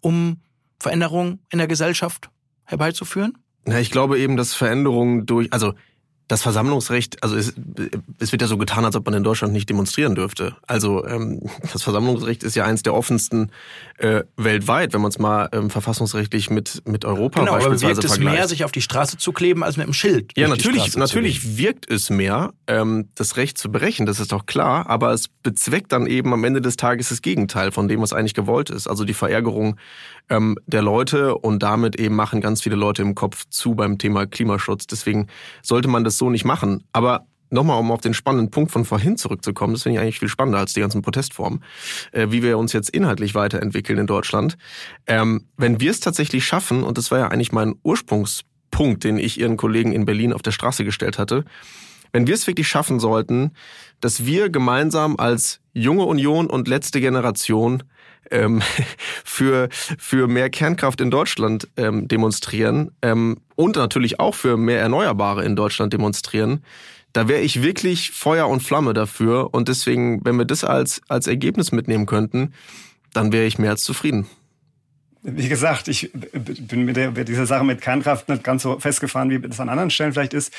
um Veränderungen in der Gesellschaft herbeizuführen? Ja, ich glaube eben, dass Veränderungen durch, also das Versammlungsrecht, also es, es wird ja so getan, als ob man in Deutschland nicht demonstrieren dürfte. Also ähm, das Versammlungsrecht ist ja eins der offensten äh, weltweit, wenn man es mal ähm, verfassungsrechtlich mit mit Europa genau, beispielsweise aber wirkt es mehr, sich auf die Straße zu kleben, als mit dem Schild? Ja, natürlich, natürlich wirkt es mehr, ähm, das Recht zu brechen, das ist doch klar, aber es bezweckt dann eben am Ende des Tages das Gegenteil von dem, was eigentlich gewollt ist. Also die Verärgerung ähm, der Leute und damit eben machen ganz viele Leute im Kopf zu beim Thema Klimaschutz. Deswegen sollte man das so nicht machen. Aber nochmal, um auf den spannenden Punkt von vorhin zurückzukommen, das finde ich eigentlich viel spannender als die ganzen Protestformen, äh, wie wir uns jetzt inhaltlich weiterentwickeln in Deutschland. Ähm, wenn wir es tatsächlich schaffen, und das war ja eigentlich mein Ursprungspunkt, den ich Ihren Kollegen in Berlin auf der Straße gestellt hatte, wenn wir es wirklich schaffen sollten, dass wir gemeinsam als junge Union und letzte Generation ähm, für, für mehr Kernkraft in Deutschland ähm, demonstrieren ähm, und natürlich auch für mehr Erneuerbare in Deutschland demonstrieren, da wäre ich wirklich Feuer und Flamme dafür. Und deswegen, wenn wir das als, als Ergebnis mitnehmen könnten, dann wäre ich mehr als zufrieden. Wie gesagt, ich bin mit, der, mit dieser Sache mit Kernkraft nicht ganz so festgefahren, wie das an anderen Stellen vielleicht ist.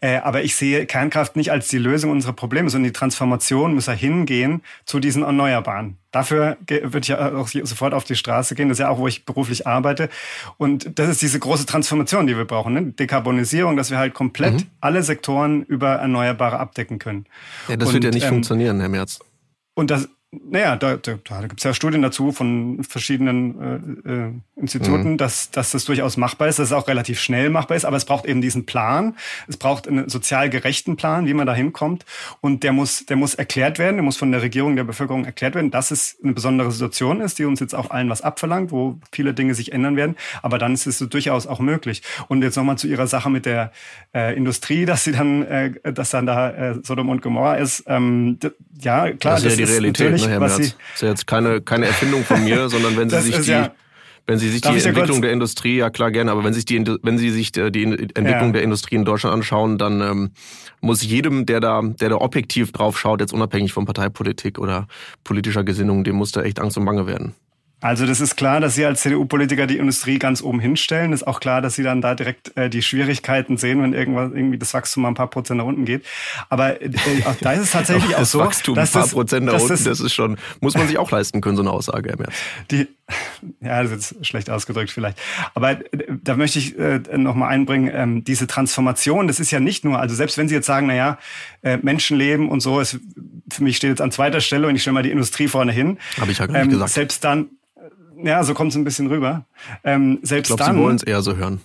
Äh, aber ich sehe Kernkraft nicht als die Lösung unserer Probleme, sondern die Transformation muss ja hingehen zu diesen Erneuerbaren. Dafür würde ich ja auch sofort auf die Straße gehen. Das ist ja auch, wo ich beruflich arbeite. Und das ist diese große Transformation, die wir brauchen. Ne? Dekarbonisierung, dass wir halt komplett mhm. alle Sektoren über Erneuerbare abdecken können. Ja, das und, wird ja nicht ähm, funktionieren, Herr Merz. Und das, naja, da, da, da gibt es ja Studien dazu von verschiedenen äh, äh, Instituten, mhm. dass, dass das durchaus machbar ist, dass es auch relativ schnell machbar ist, aber es braucht eben diesen Plan. Es braucht einen sozial gerechten Plan, wie man da hinkommt. Und der muss, der muss erklärt werden, der muss von der Regierung, der Bevölkerung erklärt werden, dass es eine besondere Situation ist, die uns jetzt auch allen was abverlangt, wo viele Dinge sich ändern werden. Aber dann ist es durchaus auch möglich. Und jetzt nochmal zu Ihrer Sache mit der äh, Industrie, dass sie dann, äh, dass dann da äh, Sodom und Gomorra ist. Ähm, ja, klar, das ist ja die Realität ne, Herr Merz. Das ist ja jetzt keine, keine Erfindung von mir, sondern wenn Sie sich die, ja, wenn Sie sich die Entwicklung der Industrie, ja klar gerne, aber wenn sich die, wenn Sie sich die Entwicklung ja. der Industrie in Deutschland anschauen, dann ähm, muss jedem, der da, der da objektiv drauf schaut, jetzt unabhängig von Parteipolitik oder politischer Gesinnung, dem muss da echt Angst und Bange werden. Also das ist klar, dass Sie als CDU-Politiker die Industrie ganz oben hinstellen. Ist auch klar, dass Sie dann da direkt äh, die Schwierigkeiten sehen, wenn irgendwas irgendwie das Wachstum mal ein paar Prozent nach unten geht. Aber äh, auch da ist es tatsächlich auch, das so, Wachstum dass ein paar das, Prozent nach unten, das, das ist schon muss man sich auch leisten können, so eine Aussage, Herr Merz. Die, ja, das ist jetzt schlecht ausgedrückt vielleicht. Aber äh, da möchte ich äh, noch mal einbringen, ähm, diese Transformation, das ist ja nicht nur, also selbst wenn Sie jetzt sagen, na ja, äh, Menschenleben und so, ist, für mich steht jetzt an zweiter Stelle und ich stelle mal die Industrie vorne hin. Habe ich ja gar nicht ähm, gesagt. Selbst dann ja, so kommt es ein bisschen rüber. Ähm, selbst ich glaube, Sie wollen es eher so hören.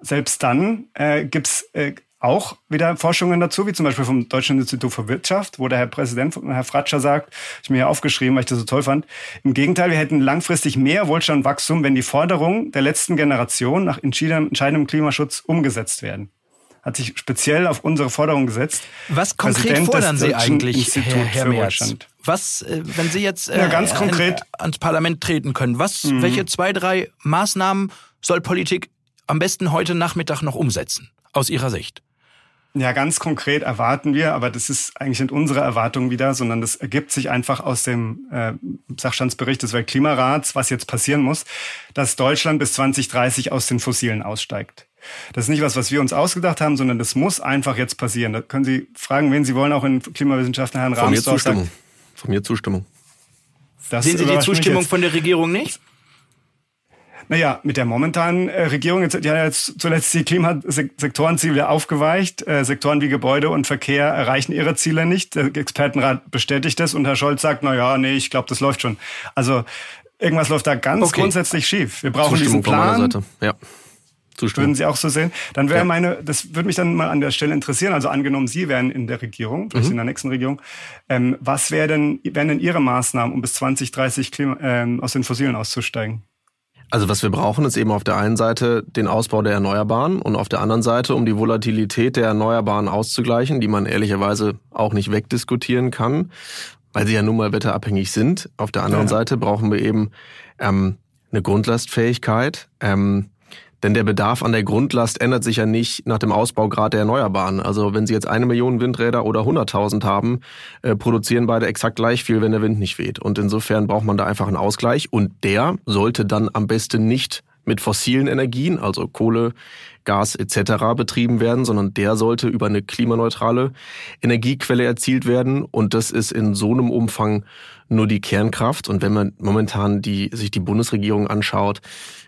Selbst dann äh, gibt's äh, auch wieder Forschungen dazu, wie zum Beispiel vom Deutschen Institut für Wirtschaft, wo der Herr Präsident, Herr Fratscher sagt, ich mir hier aufgeschrieben, weil ich das so toll fand. Im Gegenteil, wir hätten langfristig mehr Wohlstand und Wachstum, wenn die Forderungen der letzten Generation nach entscheidendem Klimaschutz umgesetzt werden hat sich speziell auf unsere Forderung gesetzt. Was konkret Präsident fordern Sie eigentlich, Herr, Herr Merz? Was, äh, wenn Sie jetzt äh, ja, ganz konkret. ans Parlament treten können, was, mhm. welche zwei, drei Maßnahmen soll Politik am besten heute Nachmittag noch umsetzen, aus Ihrer Sicht? Ja, ganz konkret erwarten wir, aber das ist eigentlich nicht unsere Erwartung wieder, sondern das ergibt sich einfach aus dem äh, Sachstandsbericht des Weltklimarats, was jetzt passieren muss, dass Deutschland bis 2030 aus den Fossilen aussteigt. Das ist nicht was, was wir uns ausgedacht haben, sondern das muss einfach jetzt passieren. Da können Sie fragen, wen Sie wollen, auch in Klimawissenschaften, Herrn Rahmsdorf. Zustimmung. Von mir Zustimmung. Das Sehen Sie die Zustimmung von der Regierung nicht? Naja, mit der momentanen äh, Regierung, jetzt, die hat jetzt zuletzt die Klimasektorenziele aufgeweicht. Äh, Sektoren wie Gebäude und Verkehr erreichen ihre Ziele nicht. Der Expertenrat bestätigt das und Herr Scholz sagt, na ja, nee, ich glaube, das läuft schon. Also irgendwas läuft da ganz okay. grundsätzlich schief. Wir brauchen Zustimmung diesen Plan. Von meiner Seite. Ja. Zustimmen. Würden Sie auch so sehen? Dann wäre ja. meine, das würde mich dann mal an der Stelle interessieren. Also angenommen, Sie wären in der Regierung, vielleicht mhm. in der nächsten Regierung, ähm, was wäre denn, wären denn Ihre Maßnahmen, um bis 2030 Klima, ähm, aus den Fossilen auszusteigen? Also was wir brauchen, ist eben auf der einen Seite den Ausbau der Erneuerbaren und auf der anderen Seite, um die Volatilität der Erneuerbaren auszugleichen, die man ehrlicherweise auch nicht wegdiskutieren kann, weil sie ja nun mal wetterabhängig sind. Auf der anderen ja. Seite brauchen wir eben ähm, eine Grundlastfähigkeit. Ähm, denn der Bedarf an der Grundlast ändert sich ja nicht nach dem Ausbaugrad der Erneuerbaren. Also wenn Sie jetzt eine Million Windräder oder 100.000 haben, äh, produzieren beide exakt gleich viel, wenn der Wind nicht weht. Und insofern braucht man da einfach einen Ausgleich. Und der sollte dann am besten nicht mit fossilen Energien, also Kohle, Gas etc. betrieben werden, sondern der sollte über eine klimaneutrale Energiequelle erzielt werden. Und das ist in so einem Umfang nur die Kernkraft. Und wenn man momentan die, sich die Bundesregierung anschaut,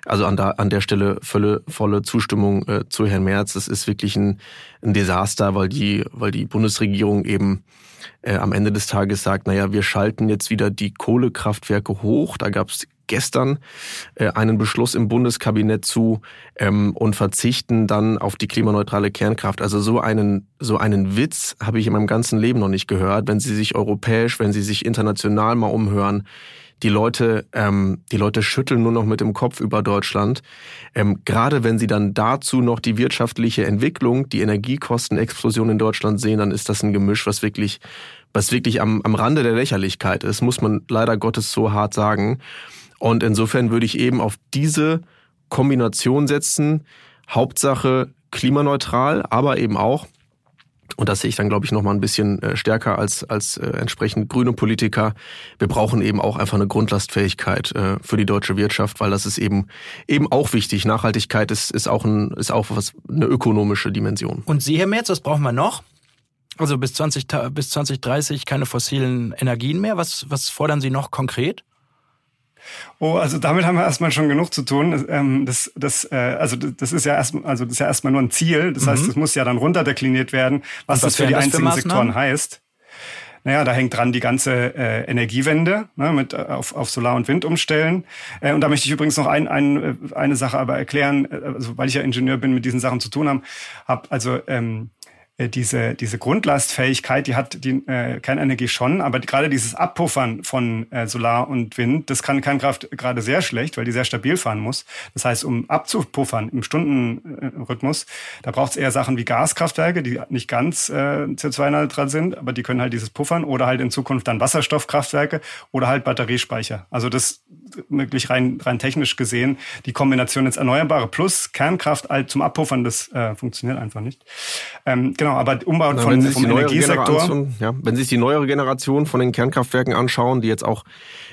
also an, da, an der Stelle volle, volle Zustimmung äh, zu Herrn Merz, das ist wirklich ein, ein Desaster, weil die, weil die Bundesregierung eben äh, am Ende des Tages sagt, naja, wir schalten jetzt wieder die Kohlekraftwerke hoch. Da gab es gestern äh, einen Beschluss im Bundeskabinett zu ähm, und verzichten dann auf die klimaneutrale Kernkraft. Also so einen so einen Witz habe ich in meinem ganzen Leben noch nicht gehört. Wenn Sie sich europäisch, wenn Sie sich international mal umhören, die Leute, ähm, die Leute schütteln nur noch mit dem Kopf über Deutschland. Ähm, gerade wenn sie dann dazu noch die wirtschaftliche Entwicklung, die Energiekostenexplosion in Deutschland sehen, dann ist das ein Gemisch, was wirklich, was wirklich am, am Rande der Lächerlichkeit ist, muss man leider Gottes so hart sagen. Und insofern würde ich eben auf diese Kombination setzen. Hauptsache klimaneutral, aber eben auch, und das sehe ich dann, glaube ich, noch mal ein bisschen äh, stärker als, als äh, entsprechend grüne Politiker. Wir brauchen eben auch einfach eine Grundlastfähigkeit äh, für die deutsche Wirtschaft, weil das ist eben, eben auch wichtig. Nachhaltigkeit ist, ist auch, ein, ist auch was, eine ökonomische Dimension. Und Sie, Herr Merz, was brauchen wir noch? Also bis, 20, bis 2030 keine fossilen Energien mehr. Was, was fordern Sie noch konkret? Oh, also damit haben wir erstmal schon genug zu tun. Ähm, das, das, äh, also das ist ja erstmal, also das ist ja erstmal nur ein Ziel. Das mhm. heißt, es muss ja dann runterdekliniert werden, was, was das für die einzelnen für Sektoren heißt. Naja, da hängt dran die ganze äh, Energiewende ne, mit äh, auf, auf Solar- und Wind umstellen. Äh, und da möchte ich übrigens noch ein, ein, äh, eine Sache aber erklären, also, weil ich ja Ingenieur bin, mit diesen Sachen zu tun haben. Hab, also ähm, äh, diese, diese Grundlastfähigkeit, die hat die äh, Kernenergie schon, aber gerade dieses Abpuffern von äh, Solar und Wind, das kann Kernkraft gerade sehr schlecht, weil die sehr stabil fahren muss. Das heißt, um abzupuffern im Stundenrhythmus, da braucht es eher Sachen wie Gaskraftwerke, die nicht ganz äh, CO2-neutral sind, aber die können halt dieses puffern oder halt in Zukunft dann Wasserstoffkraftwerke oder halt Batteriespeicher. Also das wirklich rein, rein technisch gesehen, die Kombination jetzt Erneuerbare plus Kernkraft halt zum Abpuffern, das äh, funktioniert einfach nicht. Ähm, genau, aber Umbau Na, von, vom Energiesektor. Ja, wenn Sie sich die neuere Generation von den Kernkraftwerken anschauen, die jetzt auch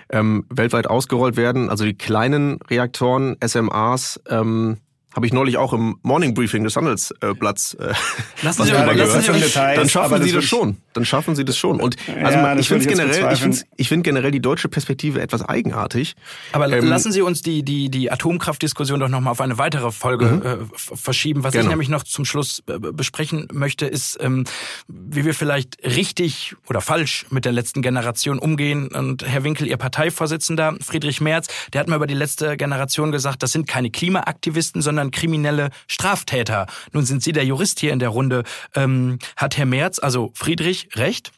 ähm, weltweit ausgerollt werden, also die kleinen Reaktoren, SMAs, ähm, habe ich neulich auch im Morning Briefing des Handelsblatts äh, lassen Sie, lassen Sie Details, Dann schaffen Sie das schon. Dann schaffen Sie das schon. Und also ja, ich finde generell, ich finde, ich finde generell die deutsche Perspektive etwas eigenartig. Aber ähm, lassen Sie uns die die die Atomkraftdiskussion doch noch mal auf eine weitere Folge mhm. äh, verschieben. Was Gerne. ich nämlich noch zum Schluss äh, besprechen möchte, ist, ähm, wie wir vielleicht richtig oder falsch mit der letzten Generation umgehen. Und Herr Winkel, Ihr Parteivorsitzender Friedrich Merz, der hat mir über die letzte Generation gesagt, das sind keine Klimaaktivisten, sondern sondern kriminelle Straftäter. Nun sind Sie der Jurist hier in der Runde. Ähm, hat Herr Merz, also Friedrich, recht?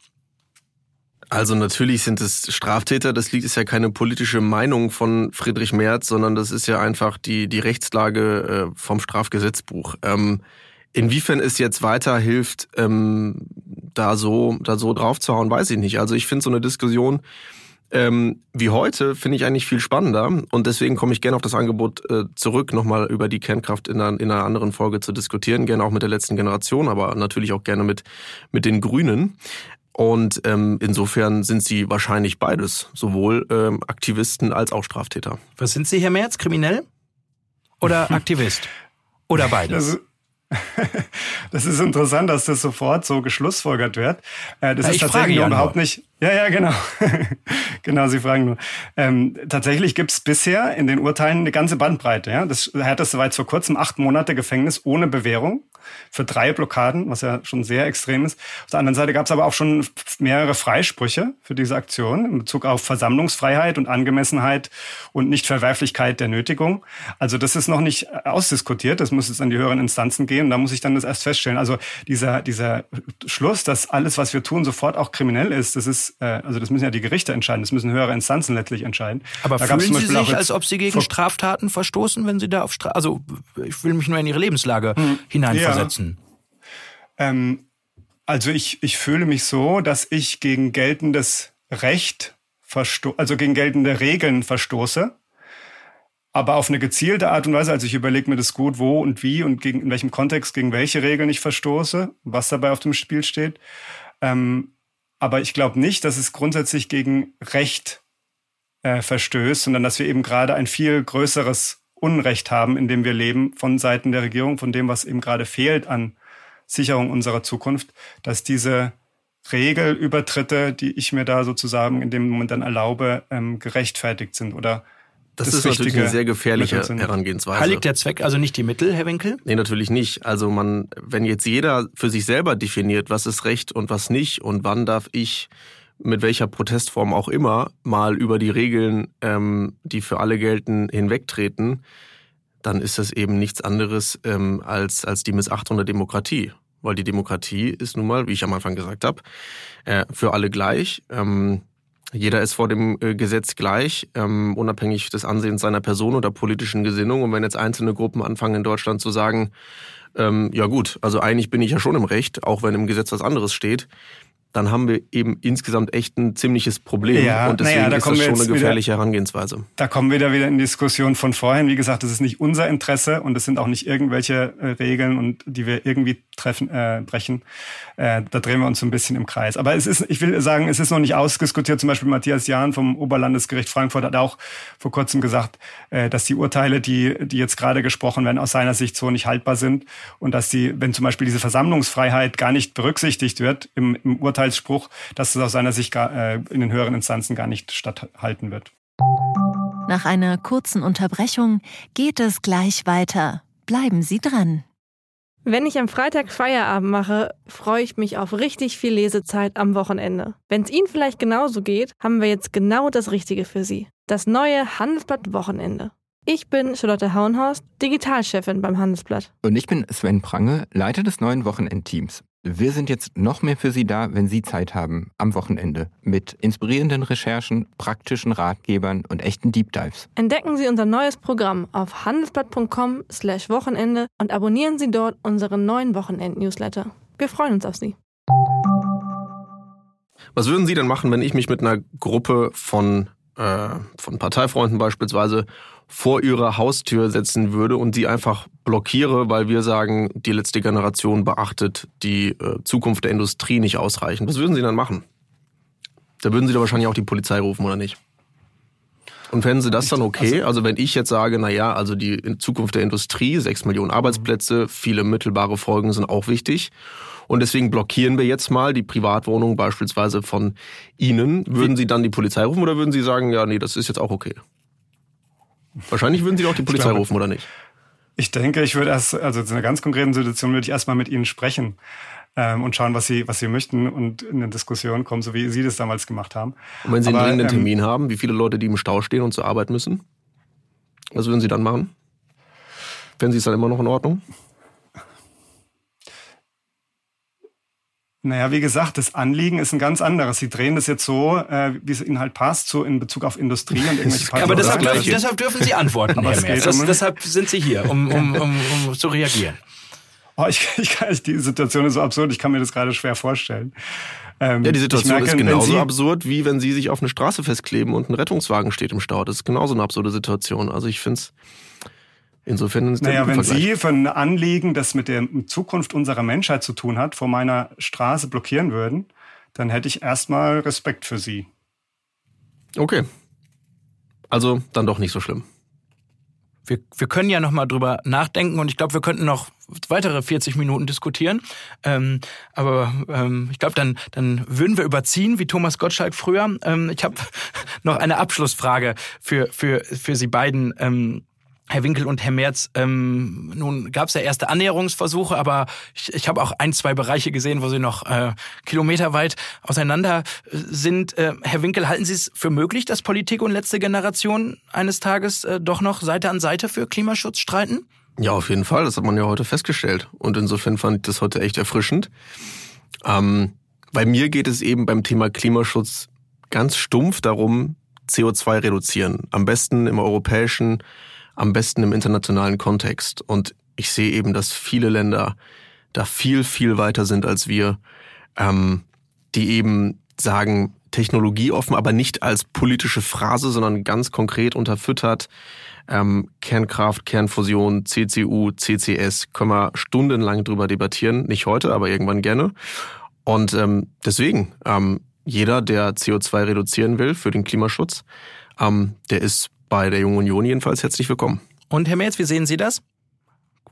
Also natürlich sind es Straftäter, das liegt ist ja keine politische Meinung von Friedrich Merz, sondern das ist ja einfach die, die Rechtslage äh, vom Strafgesetzbuch. Ähm, inwiefern es jetzt weiterhilft, ähm, da so, da so draufzuhauen, weiß ich nicht. Also ich finde so eine Diskussion ähm, wie heute finde ich eigentlich viel spannender und deswegen komme ich gerne auf das Angebot äh, zurück, nochmal über die Kernkraft in einer, in einer anderen Folge zu diskutieren, gerne auch mit der letzten Generation, aber natürlich auch gerne mit, mit den Grünen. Und ähm, insofern sind Sie wahrscheinlich beides, sowohl ähm, Aktivisten als auch Straftäter. Was sind Sie, Herr Merz, kriminell oder Aktivist? Oder beides? Das ist interessant, dass das sofort so geschlussfolgert wird. Äh, das ja, ist tatsächlich überhaupt nicht. Ja, ja, genau. genau, Sie fragen nur. Ähm, tatsächlich gibt es bisher in den Urteilen eine ganze Bandbreite. Ja? Das härteste war jetzt vor kurzem acht Monate Gefängnis ohne Bewährung für drei Blockaden, was ja schon sehr extrem ist. Auf der anderen Seite gab es aber auch schon mehrere Freisprüche für diese Aktion in Bezug auf Versammlungsfreiheit und Angemessenheit und Nichtverwerflichkeit der Nötigung. Also das ist noch nicht ausdiskutiert. Das muss jetzt an die höheren Instanzen gehen. Und da muss ich dann das erst feststellen. Also dieser, dieser Schluss, dass alles, was wir tun, sofort auch kriminell ist, das ist, äh, also das müssen ja die Gerichte entscheiden. Das müssen höhere Instanzen letztlich entscheiden. Aber da fühlen Sie sich, als ob Sie gegen Straftaten verstoßen, wenn Sie da auf Straf... Also ich will mich nur in Ihre Lebenslage hm. hineinversetzen. Ja? Ähm, also ich, ich fühle mich so, dass ich gegen geltendes Recht versto also gegen geltende Regeln verstoße, aber auf eine gezielte Art und Weise. Also ich überlege mir das gut, wo und wie und gegen, in welchem Kontext gegen welche Regeln ich verstoße, was dabei auf dem Spiel steht. Ähm, aber ich glaube nicht, dass es grundsätzlich gegen Recht äh, verstößt, sondern dass wir eben gerade ein viel größeres Unrecht haben, in dem wir leben, von Seiten der Regierung, von dem, was eben gerade fehlt an Sicherung unserer Zukunft, dass diese Regelübertritte, die ich mir da sozusagen in dem Moment dann erlaube, ähm, gerechtfertigt sind oder das, das ist natürlich eine sehr gefährliche Herangehensweise. Heiligt der Zweck also nicht die Mittel, Herr Winkel? Nee, natürlich nicht. Also man, wenn jetzt jeder für sich selber definiert, was ist Recht und was nicht und wann darf ich mit welcher Protestform auch immer mal über die Regeln, ähm, die für alle gelten, hinwegtreten, dann ist das eben nichts anderes ähm, als, als die Missachtung der Demokratie. Weil die Demokratie ist nun mal, wie ich am Anfang gesagt habe, äh, für alle gleich. Ähm, jeder ist vor dem äh, Gesetz gleich, ähm, unabhängig des Ansehens seiner Person oder politischen Gesinnung. Und wenn jetzt einzelne Gruppen anfangen in Deutschland zu sagen, ähm, ja gut, also eigentlich bin ich ja schon im Recht, auch wenn im Gesetz was anderes steht, dann haben wir eben insgesamt echt ein ziemliches Problem. Ja, und deswegen naja, da ist das schon eine gefährliche wieder, Herangehensweise. Da kommen wir da wieder in die Diskussion von vorhin. Wie gesagt, das ist nicht unser Interesse und es sind auch nicht irgendwelche äh, Regeln und die wir irgendwie treffen, äh, brechen. Äh, da drehen wir uns so ein bisschen im Kreis. Aber es ist, ich will sagen, es ist noch nicht ausdiskutiert. Zum Beispiel Matthias Jahn vom Oberlandesgericht Frankfurt hat auch vor kurzem gesagt, äh, dass die Urteile, die, die jetzt gerade gesprochen werden, aus seiner Sicht so nicht haltbar sind und dass die, wenn zum Beispiel diese Versammlungsfreiheit gar nicht berücksichtigt wird im, im Urteil, Urteilsspruch, dass es aus seiner Sicht gar, äh, in den höheren Instanzen gar nicht statthalten wird. Nach einer kurzen Unterbrechung geht es gleich weiter. Bleiben Sie dran. Wenn ich am Freitag Feierabend mache, freue ich mich auf richtig viel Lesezeit am Wochenende. Wenn es Ihnen vielleicht genauso geht, haben wir jetzt genau das Richtige für Sie. Das neue Handelsblatt Wochenende. Ich bin Charlotte Hauenhorst, Digitalchefin beim Handelsblatt. Und ich bin Sven Prange, Leiter des neuen Wochenendteams. Wir sind jetzt noch mehr für Sie da, wenn Sie Zeit haben, am Wochenende, mit inspirierenden Recherchen, praktischen Ratgebern und echten Deep Dives. Entdecken Sie unser neues Programm auf handelsblatt.com/slash Wochenende und abonnieren Sie dort unseren neuen Wochenend-Newsletter. Wir freuen uns auf Sie. Was würden Sie denn machen, wenn ich mich mit einer Gruppe von, äh, von Parteifreunden beispielsweise vor ihre Haustür setzen würde und sie einfach blockiere, weil wir sagen, die letzte Generation beachtet die äh, Zukunft der Industrie nicht ausreichend. Was würden Sie dann machen? Da würden Sie da wahrscheinlich auch die Polizei rufen, oder nicht? Und fänden Sie das dann okay? Also, also wenn ich jetzt sage, na ja, also die Zukunft der Industrie, sechs Millionen Arbeitsplätze, viele mittelbare Folgen sind auch wichtig. Und deswegen blockieren wir jetzt mal die Privatwohnung beispielsweise von Ihnen. Würden Sie dann die Polizei rufen oder würden Sie sagen, ja, nee, das ist jetzt auch okay? Wahrscheinlich würden Sie doch die Polizei glaube, rufen, oder nicht? Ich denke, ich würde erst, also in einer ganz konkreten Situation würde ich erstmal mit Ihnen sprechen ähm, und schauen, was Sie, was Sie möchten und in eine Diskussion kommen, so wie Sie das damals gemacht haben. Und wenn Sie Aber, einen dringenden ähm, Termin haben, wie viele Leute, die im Stau stehen und zur Arbeit müssen, was würden Sie dann machen? Fänden Sie es dann immer noch in Ordnung? Naja, wie gesagt, das Anliegen ist ein ganz anderes. Sie drehen das jetzt so, äh, wie es Ihnen halt passt, so in Bezug auf Industrie und irgendwelche Aber deshalb, dürfen, deshalb dürfen Sie antworten, Herr Merz. Das, deshalb sind Sie hier, um, um, um, um zu reagieren. Oh, ich, ich kann, die Situation ist so absurd, ich kann mir das gerade schwer vorstellen. Ähm, ja, die Situation merke, ist genauso Sie, absurd, wie wenn Sie sich auf eine Straße festkleben und ein Rettungswagen steht im Stau. Das ist genauso eine absurde Situation. Also ich finde es insofern ist Naja, wenn Sie für ein Anliegen, das mit der Zukunft unserer Menschheit zu tun hat, vor meiner Straße blockieren würden, dann hätte ich erstmal Respekt für Sie. Okay. Also dann doch nicht so schlimm wir, wir können ja noch mal drüber nachdenken und ich glaube, wir könnten noch weitere 40 Minuten diskutieren. Ähm, aber ähm, ich glaube, dann, dann würden wir überziehen, wie Thomas Gottschalk früher. Ähm, ich habe noch eine Abschlussfrage für, für, für Sie beiden. Ähm, Herr Winkel und Herr Merz, ähm, nun gab es ja erste Annäherungsversuche, aber ich, ich habe auch ein, zwei Bereiche gesehen, wo sie noch äh, kilometerweit auseinander äh, sind. Äh, Herr Winkel, halten Sie es für möglich, dass Politik und letzte Generation eines Tages äh, doch noch Seite an Seite für Klimaschutz streiten? Ja, auf jeden Fall. Das hat man ja heute festgestellt. Und insofern fand ich das heute echt erfrischend. Ähm, bei mir geht es eben beim Thema Klimaschutz ganz stumpf darum, CO2 reduzieren. Am besten im europäischen am besten im internationalen Kontext. Und ich sehe eben, dass viele Länder da viel, viel weiter sind als wir, ähm, die eben sagen, technologieoffen, aber nicht als politische Phrase, sondern ganz konkret unterfüttert. Ähm, Kernkraft, Kernfusion, CCU, CCS, können wir stundenlang drüber debattieren. Nicht heute, aber irgendwann gerne. Und ähm, deswegen, ähm, jeder, der CO2 reduzieren will für den Klimaschutz, ähm, der ist bei der Jungen Union jedenfalls herzlich willkommen. Und Herr Merz, wie sehen Sie das?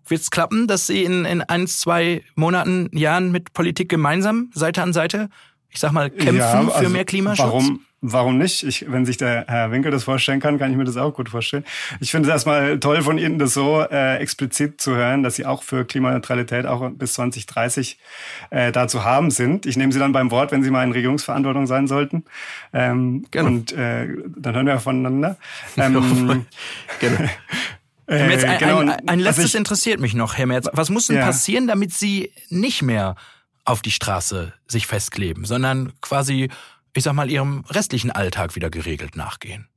Wird es klappen, dass Sie in, in ein, zwei Monaten, Jahren mit Politik gemeinsam Seite an Seite, ich sag mal, kämpfen ja, also für mehr Klimaschutz? Warum, Warum nicht? Ich, wenn sich der Herr Winkel das vorstellen kann, kann ich mir das auch gut vorstellen. Ich finde es erstmal toll von Ihnen, das so äh, explizit zu hören, dass Sie auch für Klimaneutralität auch bis 2030 äh, da zu haben sind. Ich nehme Sie dann beim Wort, wenn Sie mal in Regierungsverantwortung sein sollten. Ähm, Gerne. Und äh, dann hören wir voneinander. Ähm, Gerne. Herr Merz, ein, genau. ein, ein letztes ich, interessiert mich noch, Herr Merz. Was muss denn ja. passieren, damit Sie nicht mehr auf die Straße sich festkleben, sondern quasi ich sag mal, ihrem restlichen Alltag wieder geregelt nachgehen?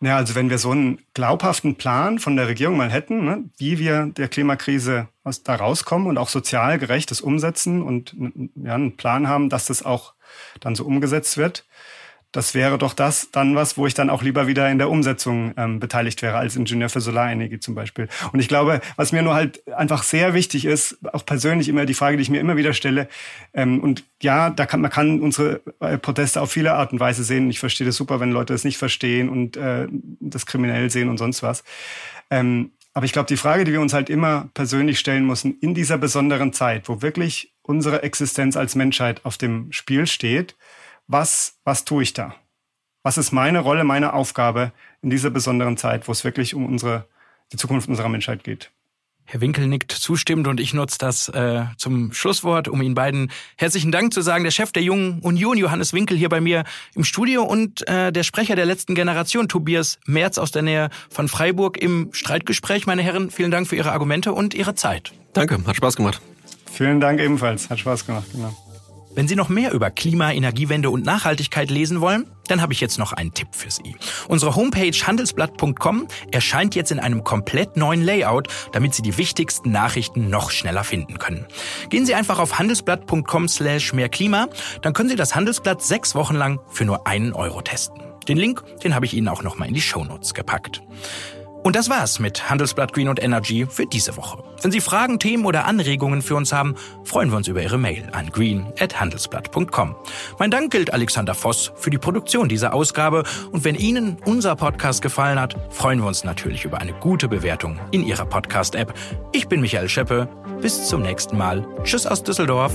Ja, also wenn wir so einen glaubhaften Plan von der Regierung mal hätten, ne, wie wir der Klimakrise aus, da rauskommen und auch sozial gerechtes umsetzen und ja, einen Plan haben, dass das auch dann so umgesetzt wird, das wäre doch das dann was, wo ich dann auch lieber wieder in der Umsetzung ähm, beteiligt wäre, als Ingenieur für Solarenergie zum Beispiel. Und ich glaube, was mir nur halt einfach sehr wichtig ist, auch persönlich immer die Frage, die ich mir immer wieder stelle, ähm, und ja, da kann man kann unsere äh, Proteste auf viele Art und Weise sehen. Ich verstehe das super, wenn Leute das nicht verstehen und äh, das kriminell sehen und sonst was. Ähm, aber ich glaube, die Frage, die wir uns halt immer persönlich stellen müssen, in dieser besonderen Zeit, wo wirklich unsere Existenz als Menschheit auf dem Spiel steht, was, was tue ich da? Was ist meine Rolle, meine Aufgabe in dieser besonderen Zeit, wo es wirklich um unsere, die Zukunft unserer Menschheit geht? Herr Winkel nickt zustimmend und ich nutze das äh, zum Schlusswort, um Ihnen beiden herzlichen Dank zu sagen. Der Chef der Jungen Union, Johannes Winkel, hier bei mir im Studio und äh, der Sprecher der letzten Generation, Tobias Merz aus der Nähe von Freiburg im Streitgespräch. Meine Herren, vielen Dank für Ihre Argumente und Ihre Zeit. Danke, hat Spaß gemacht. Vielen Dank ebenfalls, hat Spaß gemacht. Genau. Wenn Sie noch mehr über Klima, Energiewende und Nachhaltigkeit lesen wollen, dann habe ich jetzt noch einen Tipp für Sie. Unsere Homepage handelsblatt.com erscheint jetzt in einem komplett neuen Layout, damit Sie die wichtigsten Nachrichten noch schneller finden können. Gehen Sie einfach auf handelsblatt.com slash mehr Klima, dann können Sie das Handelsblatt sechs Wochen lang für nur einen Euro testen. Den Link, den habe ich Ihnen auch nochmal in die Shownotes gepackt. Und das war's mit Handelsblatt Green und Energy für diese Woche. Wenn Sie Fragen, Themen oder Anregungen für uns haben, freuen wir uns über Ihre Mail an green@handelsblatt.com. Mein Dank gilt Alexander Voss für die Produktion dieser Ausgabe und wenn Ihnen unser Podcast gefallen hat, freuen wir uns natürlich über eine gute Bewertung in Ihrer Podcast-App. Ich bin Michael Scheppe. Bis zum nächsten Mal. Tschüss aus Düsseldorf.